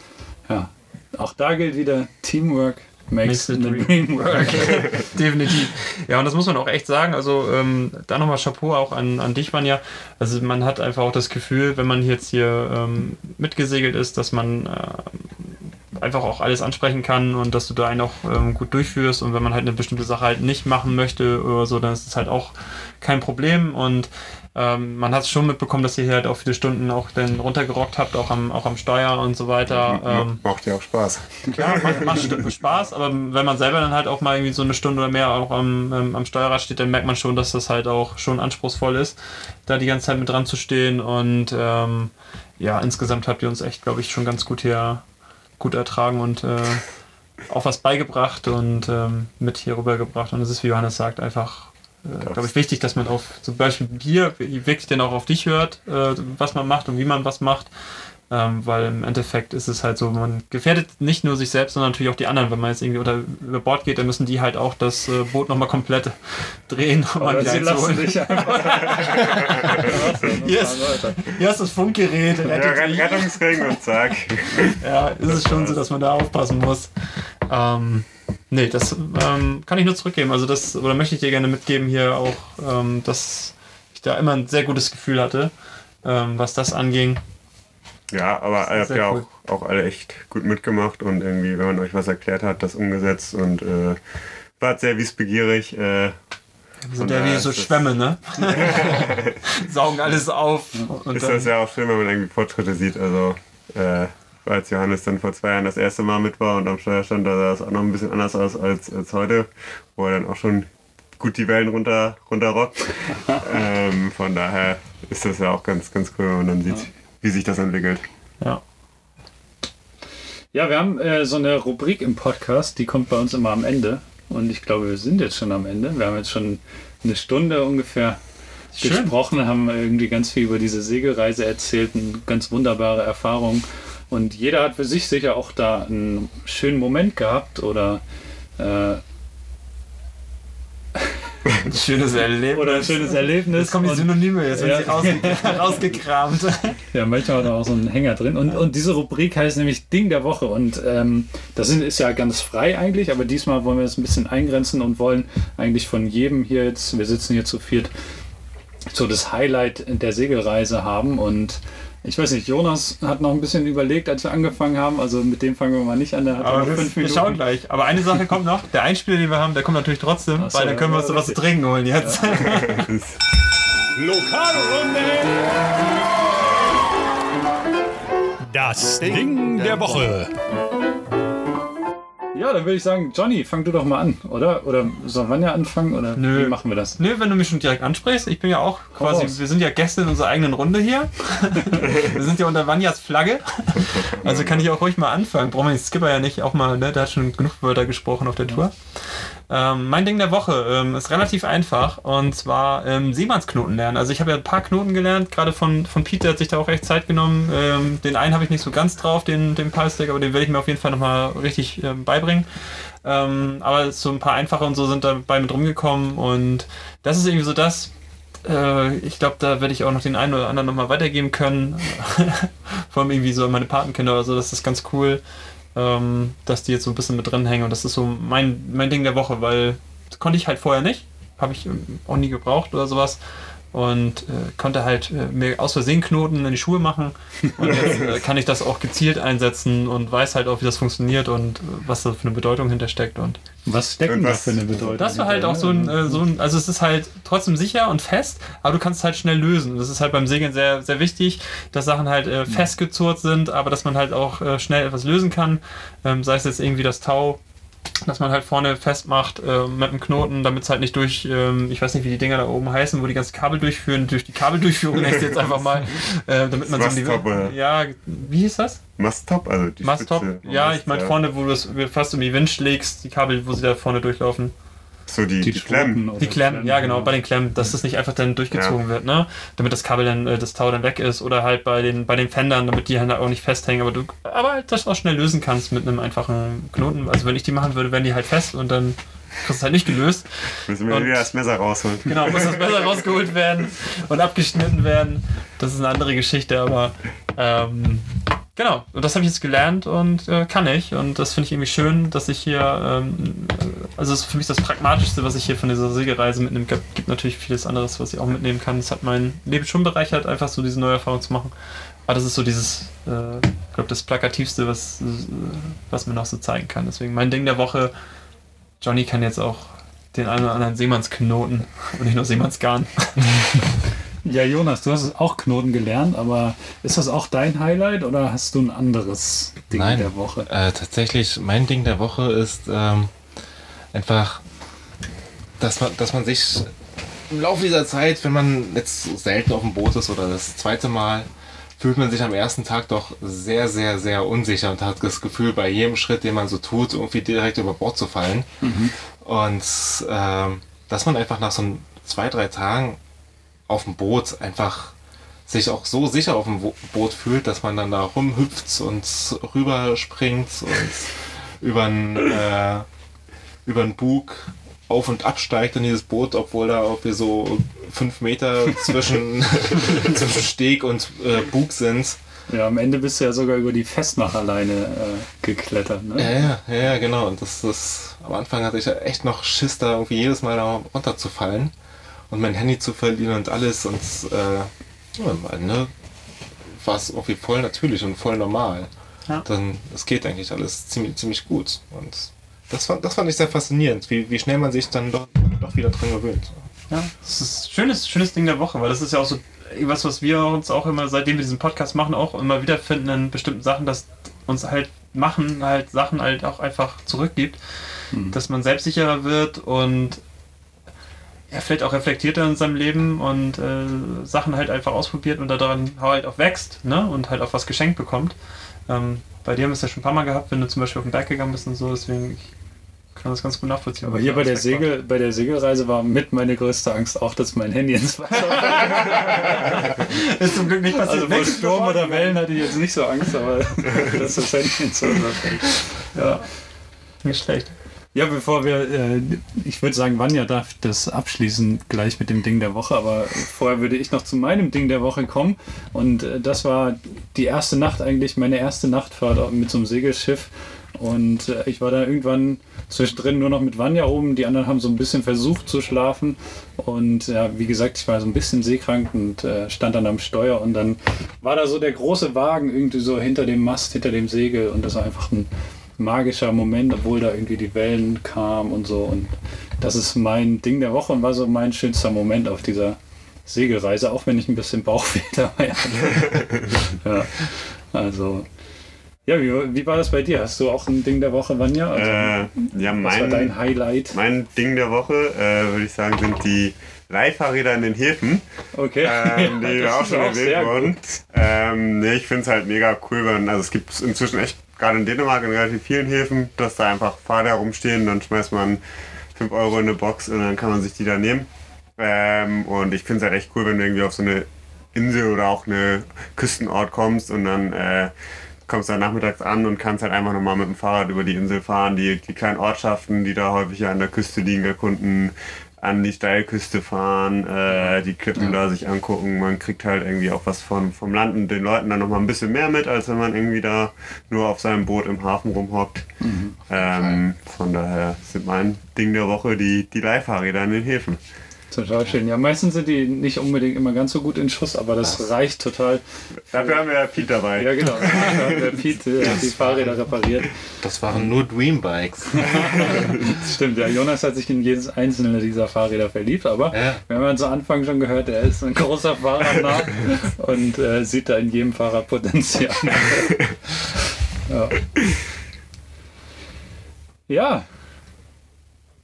ja, auch da gilt wieder Teamwork makes, Makes the dream work. Definitiv. Ja, und das muss man auch echt sagen. Also ähm, da nochmal Chapeau auch an, an dich, Manja. Also man hat einfach auch das Gefühl, wenn man jetzt hier ähm, mitgesegelt ist, dass man äh, einfach auch alles ansprechen kann und dass du da einen auch ähm, gut durchführst. Und wenn man halt eine bestimmte Sache halt nicht machen möchte oder so, dann ist es halt auch kein Problem. Und ähm, man hat es schon mitbekommen, dass ihr hier halt auch viele Stunden auch dann runtergerockt habt, auch am, auch am Steuer und so weiter. Ähm, Macht ja auch Spaß. Klar, macht, macht Spaß, aber wenn man selber dann halt auch mal irgendwie so eine Stunde oder mehr auch am, ähm, am Steuerrad steht, dann merkt man schon, dass das halt auch schon anspruchsvoll ist, da die ganze Zeit mit dran zu stehen. Und ähm, ja, insgesamt habt ihr uns echt, glaube ich, schon ganz gut hier gut ertragen und äh, auch was beigebracht und ähm, mit hier rübergebracht. Und es ist, wie Johannes sagt, einfach, äh, glaube ich, wichtig, dass man auf zum Beispiel hier wirklich dann auch auf dich hört, äh, was man macht und wie man was macht. Ähm, weil im Endeffekt ist es halt so, man gefährdet nicht nur sich selbst, sondern natürlich auch die anderen. Wenn man jetzt irgendwie unter über Bord geht, dann müssen die halt auch das äh, Boot nochmal komplett drehen, um mal Aber wieder sie lassen dich einfach. Hier ist, hier ist das Funkgerät, Ja, rettet Ret- mich. Rettungsring und zack. Ja, ist es schon so, dass man da aufpassen muss. Ähm, nee, das ähm, kann ich nur zurückgeben. Also das, oder möchte ich dir gerne mitgeben hier auch, ähm, dass ich da immer ein sehr gutes Gefühl hatte, ähm, was das anging. Ja, aber ihr habt ja cool. auch, auch alle echt gut mitgemacht und irgendwie, wenn man euch was erklärt hat, das umgesetzt und äh, wart sehr wissbegierig. Äh, der daher wie so Schwämme, ne? Saugen alles auf. Und ist das ja auch schön, wenn man irgendwie Fortschritte sieht. Also, äh, als Johannes dann vor zwei Jahren das erste Mal mit war und am Steuer stand, da sah es auch noch ein bisschen anders aus als, als heute, wo er dann auch schon gut die Wellen runter, runterrockt. ähm, von daher ist das ja auch ganz, ganz cool, wenn man dann sieht, wie sich das entwickelt. ja. Ja, wir haben äh, so eine Rubrik im Podcast, die kommt bei uns immer am Ende. Und ich glaube, wir sind jetzt schon am Ende. Wir haben jetzt schon eine Stunde ungefähr Schön. gesprochen, haben irgendwie ganz viel über diese Segelreise erzählt, eine ganz wunderbare Erfahrung. Und jeder hat für sich sicher auch da einen schönen Moment gehabt oder äh, Schönes Erlebnis. oder ein schönes Erlebnis. Jetzt kommen die Synonyme, jetzt werden Ja. sie ausge rausgekramt. Ja, manchmal hat er auch so einen Hänger drin. Und, und diese Rubrik heißt nämlich Ding der Woche. Und ähm, das ist ja ganz frei eigentlich, aber diesmal wollen wir es ein bisschen eingrenzen und wollen eigentlich von jedem hier jetzt, wir sitzen hier zu viert, so das Highlight der Segelreise haben. Und ich weiß nicht, Jonas hat noch ein bisschen überlegt, als wir angefangen haben. Also mit dem fangen wir mal nicht an. Der hat Aber noch wir, fünf wir Minuten. schauen gleich. Aber eine Sache kommt noch. Der Einspieler, den wir haben, der kommt natürlich trotzdem, Ach so, weil dann können wir uns ja, so was zu trinken holen jetzt. Lokalrunde. Das Ding der Woche. Ja, dann würde ich sagen, Johnny, fang du doch mal an, oder? Oder soll Vanja anfangen? Oder Nö. wie machen wir das? Nö, wenn du mich schon direkt ansprichst, ich bin ja auch quasi, raus. wir sind ja Gäste in unserer eigenen Runde hier. wir sind ja unter Vanjas Flagge. Also kann ich auch ruhig mal anfangen. Brauchen wir den Skipper ja nicht auch mal, ne? Der hat schon genug Wörter gesprochen auf der Tour. Ähm, mein Ding der Woche ähm, ist relativ einfach und zwar ähm, Seemannsknoten lernen. Also ich habe ja ein paar Knoten gelernt, gerade von, von Pete, der hat sich da auch echt Zeit genommen. Ähm, den einen habe ich nicht so ganz drauf, den, den Pulse-Deck, aber den werde ich mir auf jeden Fall nochmal richtig ähm, beibringen. Ähm, aber so ein paar einfache und so sind dabei mit rumgekommen und das ist irgendwie so das, äh, ich glaube, da werde ich auch noch den einen oder anderen nochmal weitergeben können. Vor allem irgendwie so an meine Patenkinder oder so, das ist ganz cool, ähm, dass die jetzt so ein bisschen mit drin hängen und das ist so mein, mein Ding der Woche, weil das konnte ich halt vorher nicht, habe ich auch nie gebraucht oder sowas und äh, konnte halt äh, mir aus Versehen Knoten in die Schuhe machen und jetzt äh, kann ich das auch gezielt einsetzen und weiß halt auch, wie das funktioniert und äh, was da für eine Bedeutung hintersteckt und Was steckt denn da was- für eine Bedeutung? das war halt auch so ein, äh, so ein, also es ist halt trotzdem sicher und fest, aber du kannst es halt schnell lösen. Das ist halt beim Segeln sehr, sehr wichtig, dass Sachen halt äh, festgezurrt sind, aber dass man halt auch äh, schnell etwas lösen kann. Ähm, sei es jetzt irgendwie das Tau, dass man halt vorne festmacht äh, mit einem Knoten, damit es halt nicht durch, ähm, ich weiß nicht, wie die Dinger da oben heißen, wo die ganzen Kabel durchführen, durch die Kabeldurchführung es jetzt einfach mal, äh, damit man so Mastop, oder? Ja, wie hieß das? Mastop, also die Masttop? Ja, ich meine vorne, wo du es fast um die Wind schlägst, die Kabel, wo sie da vorne durchlaufen. So die, die, Klemmen. oder Die Klemmen, ja genau, bei den Klemmen, dass das nicht einfach dann durchgezogen wird, ne? Damit das Kabel dann, äh, das Tau dann weg ist oder halt bei den, bei den Fendern, damit die halt auch nicht festhängen, aber du, aber halt das auch schnell lösen kannst mit einem einfachen Knoten. Also wenn ich die machen würde, wären die halt fest und dann kriegst du es halt nicht gelöst. Müssen wir Und- wieder das Messer rausholen. Genau, muss das besser rausgeholt werden und abgeschnitten werden. Das ist eine andere Geschichte, aber ähm, genau. Und das habe ich jetzt gelernt und äh, kann ich. Und das finde ich irgendwie schön, dass ich hier, ähm, also das ist für mich das Pragmatischste, was ich hier von dieser Segelreise mitnehme. Gibt, gibt natürlich vieles anderes, was ich auch mitnehmen kann. Das hat mein Leben schon bereichert, einfach so diese neue Erfahrung zu machen. Aber das ist so dieses, äh, ich glaube, das Plakativste, was, äh, was man noch so zeigen kann. Deswegen mein Ding der Woche. Johnny kann jetzt auch den einen oder anderen Seemannsknoten und nicht nur Seemannsgarn. Ja, Jonas, du hast auch Knoten gelernt, aber ist das auch dein Highlight oder hast du ein anderes Ding Nein. der Woche? Äh, tatsächlich, mein Ding der Woche ist ähm, einfach, dass man, dass man sich im Laufe dieser Zeit, wenn man jetzt selten auf dem Boot ist oder das zweite Mal, fühlt man sich am ersten Tag doch sehr, sehr, sehr unsicher und hat das Gefühl, bei jedem Schritt, den man so tut, irgendwie direkt über Bord zu fallen. Und ähm, dass man einfach nach so ein, zwei, drei Tagen auf dem Boot einfach sich auch so sicher auf dem Boot fühlt, dass man dann da rumhüpft und rüberspringt und über einen äh, über den Bug auf und absteigt in dieses Boot, obwohl da irgendwie so fünf Meter zwischen, zwischen Steg und äh, Bug sind. Ja, am Ende bist du ja sogar über die Festnach alleine äh, geklettert. Ja, Ne? ja, ja, genau. Und das ist, am Anfang hatte ich ja echt noch Schiss, da irgendwie jedes Mal da runterzufallen und mein Handy zu verlieren und alles. Und äh, ja, am Ende war es irgendwie voll natürlich und voll normal. Ja. Dann, es geht eigentlich alles ziemlich, ziemlich gut. Und das fand, das fand ich sehr faszinierend, wie, wie schnell man sich dann doch, doch wieder dran gewöhnt. Ja, das ist ein schönes, schönes Ding der Woche, weil das ist ja auch so was, was wir uns auch immer, seitdem wir diesen Podcast machen, auch immer wieder finden in bestimmten Sachen, dass uns halt machen, halt Sachen halt auch einfach zurückgibt, dass man selbstsicherer wird und ja, vielleicht auch reflektierter in seinem Leben und äh, Sachen halt einfach ausprobiert und daran halt auch wächst ne? und halt auch was geschenkt bekommt. Ähm, bei dir haben wir es ja schon ein paar Mal gehabt, wenn du zum Beispiel auf den Berg gegangen bist und so, deswegen ich kann das ganz gut nachvollziehen. Aber hier bei der, war. Segel, bei der Segelreise war mit meine größte Angst auch, dass mein Handy ins Wasser Ist zum Glück nicht passiert. Also vor Sturm oder Wellen hatte ich jetzt nicht so Angst, aber dass das Handy ins Wasser fällt. Ja. Nicht schlecht. Ja, bevor wir, äh, ich würde sagen, Vanja darf das abschließen gleich mit dem Ding der Woche, aber vorher würde ich noch zu meinem Ding der Woche kommen. Und äh, das war die erste Nacht eigentlich, meine erste Nachtfahrt mit so einem Segelschiff. Und äh, ich war da irgendwann zwischendrin nur noch mit Vanja oben. Die anderen haben so ein bisschen versucht zu schlafen. Und ja, wie gesagt, ich war so ein bisschen seekrank und äh, stand dann am Steuer. Und dann war da so der große Wagen irgendwie so hinter dem Mast, hinter dem Segel. Und das war einfach ein magischer Moment, obwohl da irgendwie die Wellen kamen und so. Und das ist mein Ding der Woche und war so mein schönster Moment auf dieser Segelreise, auch wenn ich ein bisschen Bauchweh dabei hatte. ja, also. Ja, wie, wie war das bei dir? Hast du auch ein Ding der Woche, Vanja? Also, Äh, ja, was war dein mein, Highlight? mein Ding der Woche, äh, würde ich sagen, sind die Leihfahrräder in den Häfen. Okay. ähm, die das auch schon erwähnt wurden. Ähm, nee, ich finde es halt mega cool, wenn, also es gibt inzwischen echt, gerade in Dänemark in relativ vielen Häfen, dass da einfach Fahrräder rumstehen, dann schmeißt man 5 Euro in eine Box und dann kann man sich die da nehmen. Ähm, und ich finde es halt echt cool, wenn du irgendwie auf so eine Insel oder auch eine Küstenort kommst und dann äh, kommst dann nachmittags an und kannst halt einfach nochmal mit dem Fahrrad über die Insel fahren, die, die kleinen Ortschaften, die da häufig an der Küste liegen, erkunden, an die Steilküste fahren, äh, die Klippen da sich angucken. Man kriegt halt irgendwie auch was von, vom Land und den Leuten dann nochmal ein bisschen mehr mit, als wenn man irgendwie da nur auf seinem Boot im Hafen rumhockt. Ähm, von daher sind mein Ding der Woche die, die Leihfahrräder in den Häfen. Total schön. Ja, meistens sind die nicht unbedingt immer ganz so gut in Schuss, aber das reicht total. Dafür haben wir ja Pete dabei. Ja, genau. Der Pete äh, hat die Fahrräder repariert. Das waren nur Dreambikes. Stimmt, ja, Jonas hat sich in jedes einzelne dieser Fahrräder verliebt, aber Ja. wir haben ja zu Anfang schon gehört, er ist ein großer Fahrradnah und äh, sieht da in jedem Fahrer Potenzial. ja. ja,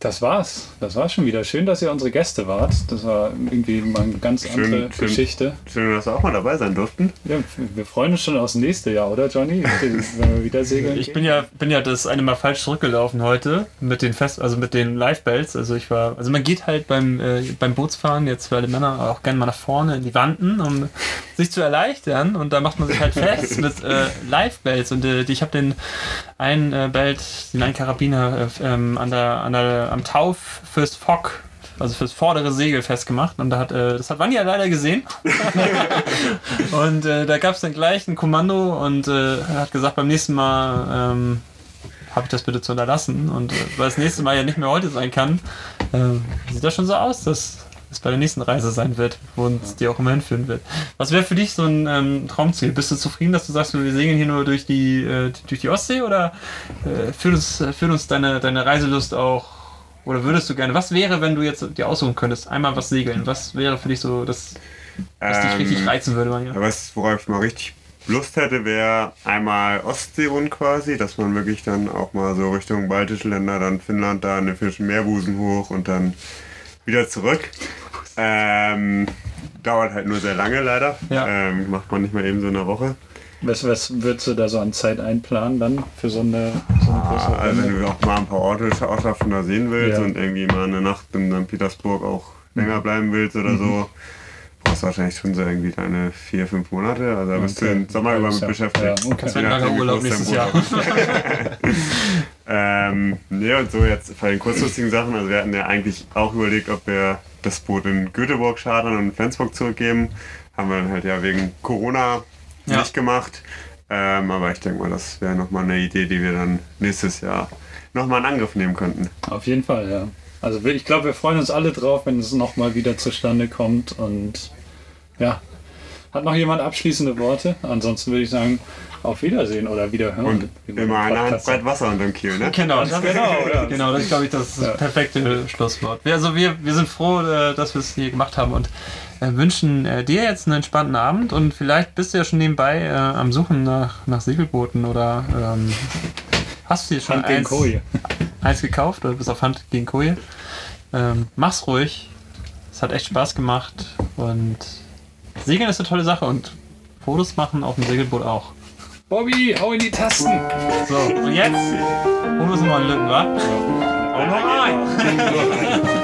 das war's. Das war's schon wieder. Schön, dass ihr unsere Gäste wart. Das war irgendwie mal eine ganz Schön, andere schön. Geschichte. Schön, dass wir auch mal dabei sein durften. Ja, wir freuen uns schon aufs nächste Jahr, oder Johnny? Wenn wir wieder segeln. Ich bin ja, bin ja das eine Mal falsch zurückgelaufen heute mit den Fest, also mit den Live-Bells. Also ich war, also man geht halt beim, äh, beim Bootsfahren jetzt für alle Männer auch gerne mal nach vorne in die Wanden, um sich zu erleichtern. Und da macht man sich halt fest mit äh, Live-Bells. Und äh, ich habe den einen äh, Belt, den einen Karabiner äh, ähm, an der, an der, am Tauf fürs Fock also fürs vordere Segel festgemacht und da hat, äh, das hat Vanja leider gesehen. und äh, da gab es dann gleich ein Kommando und äh, er hat gesagt, beim nächsten Mal ähm, habe ich das bitte zu unterlassen. Und äh, weil das nächste Mal ja nicht mehr heute sein kann, sieht das schon so aus, dass es bei der nächsten Reise sein wird, wo uns die auch immer hinführen wird. Was wäre für dich so ein ähm, Traumziel? Bist du zufrieden, dass du sagst, wir segeln hier nur durch die, äh, durch die Ostsee oder äh, führt, uns, äh, führt uns deine, deine Reiselust auch oder würdest du gerne, was wäre, wenn du jetzt dir aussuchen könntest, einmal was segeln? Was wäre für dich so, das, was dich richtig Ähm, reizen würde, Manja? Was, worauf ich mal richtig Lust hätte, wäre einmal Ostseerund quasi, dass man wirklich dann auch mal so Richtung baltische Länder, dann Finnland, da an den finnischen Meerbusen hoch und dann wieder zurück. Ähm, dauert halt nur sehr lange leider. Ja. Ähm, macht man nicht mal eben so in einer Woche. Was, was würdest du da so an Zeit einplanen dann für so eine, so eine große Ah, also wenn du auch mal ein paar Orte Ortschaften da sehen willst Ja. und irgendwie mal eine Nacht in St. Petersburg auch länger bleiben willst oder so, brauchst du wahrscheinlich schon so irgendwie deine vier, fünf Monate. Also da bist du Okay. den Sommer über mit Ja, beschäftigt. ja, okay. Ein langer Urlaub nächstes Jahr. ähm, nee, und so jetzt bei den kurzfristigen Sachen, also wir hatten ja eigentlich auch überlegt, ob wir das Boot in Göteborg chartern und in Flensburg zurückgeben. Haben wir dann halt ja wegen Corona Ja. nicht gemacht. Ähm, aber ich denke mal, das wäre nochmal eine Idee, die wir dann nächstes Jahr nochmal in Angriff nehmen könnten. Auf jeden Fall, ja. Also ich glaube, wir freuen uns alle drauf, wenn es nochmal wieder zustande kommt. Und ja, hat noch jemand abschließende Worte? Ansonsten würde ich sagen, auf Wiedersehen oder Wiederhören. Und immer eine Hand Podcast breit Wasser unterm Kiel, ne? Genau, das, genau, ja. genau, das ist, glaube ich, das, das perfekte Schlusswort. Wir- Also wir, wir sind froh, äh, dass wir es hier gemacht haben und äh, wünschen äh, dir jetzt einen entspannten Abend und vielleicht bist du ja schon nebenbei äh, am Suchen nach, nach Segelbooten oder ähm, hast du dir schon Hand eins, eins gekauft oder bist auf Hand gegen Koje. Ähm, mach's ruhig. Es hat echt Spaß gemacht und Segeln ist eine tolle Sache und Fotos machen auf dem Segelboot auch. Bobby, hau in die Tasten! So, und jetzt holen wir uns nochmal einen Lücken, wa? Noch rein!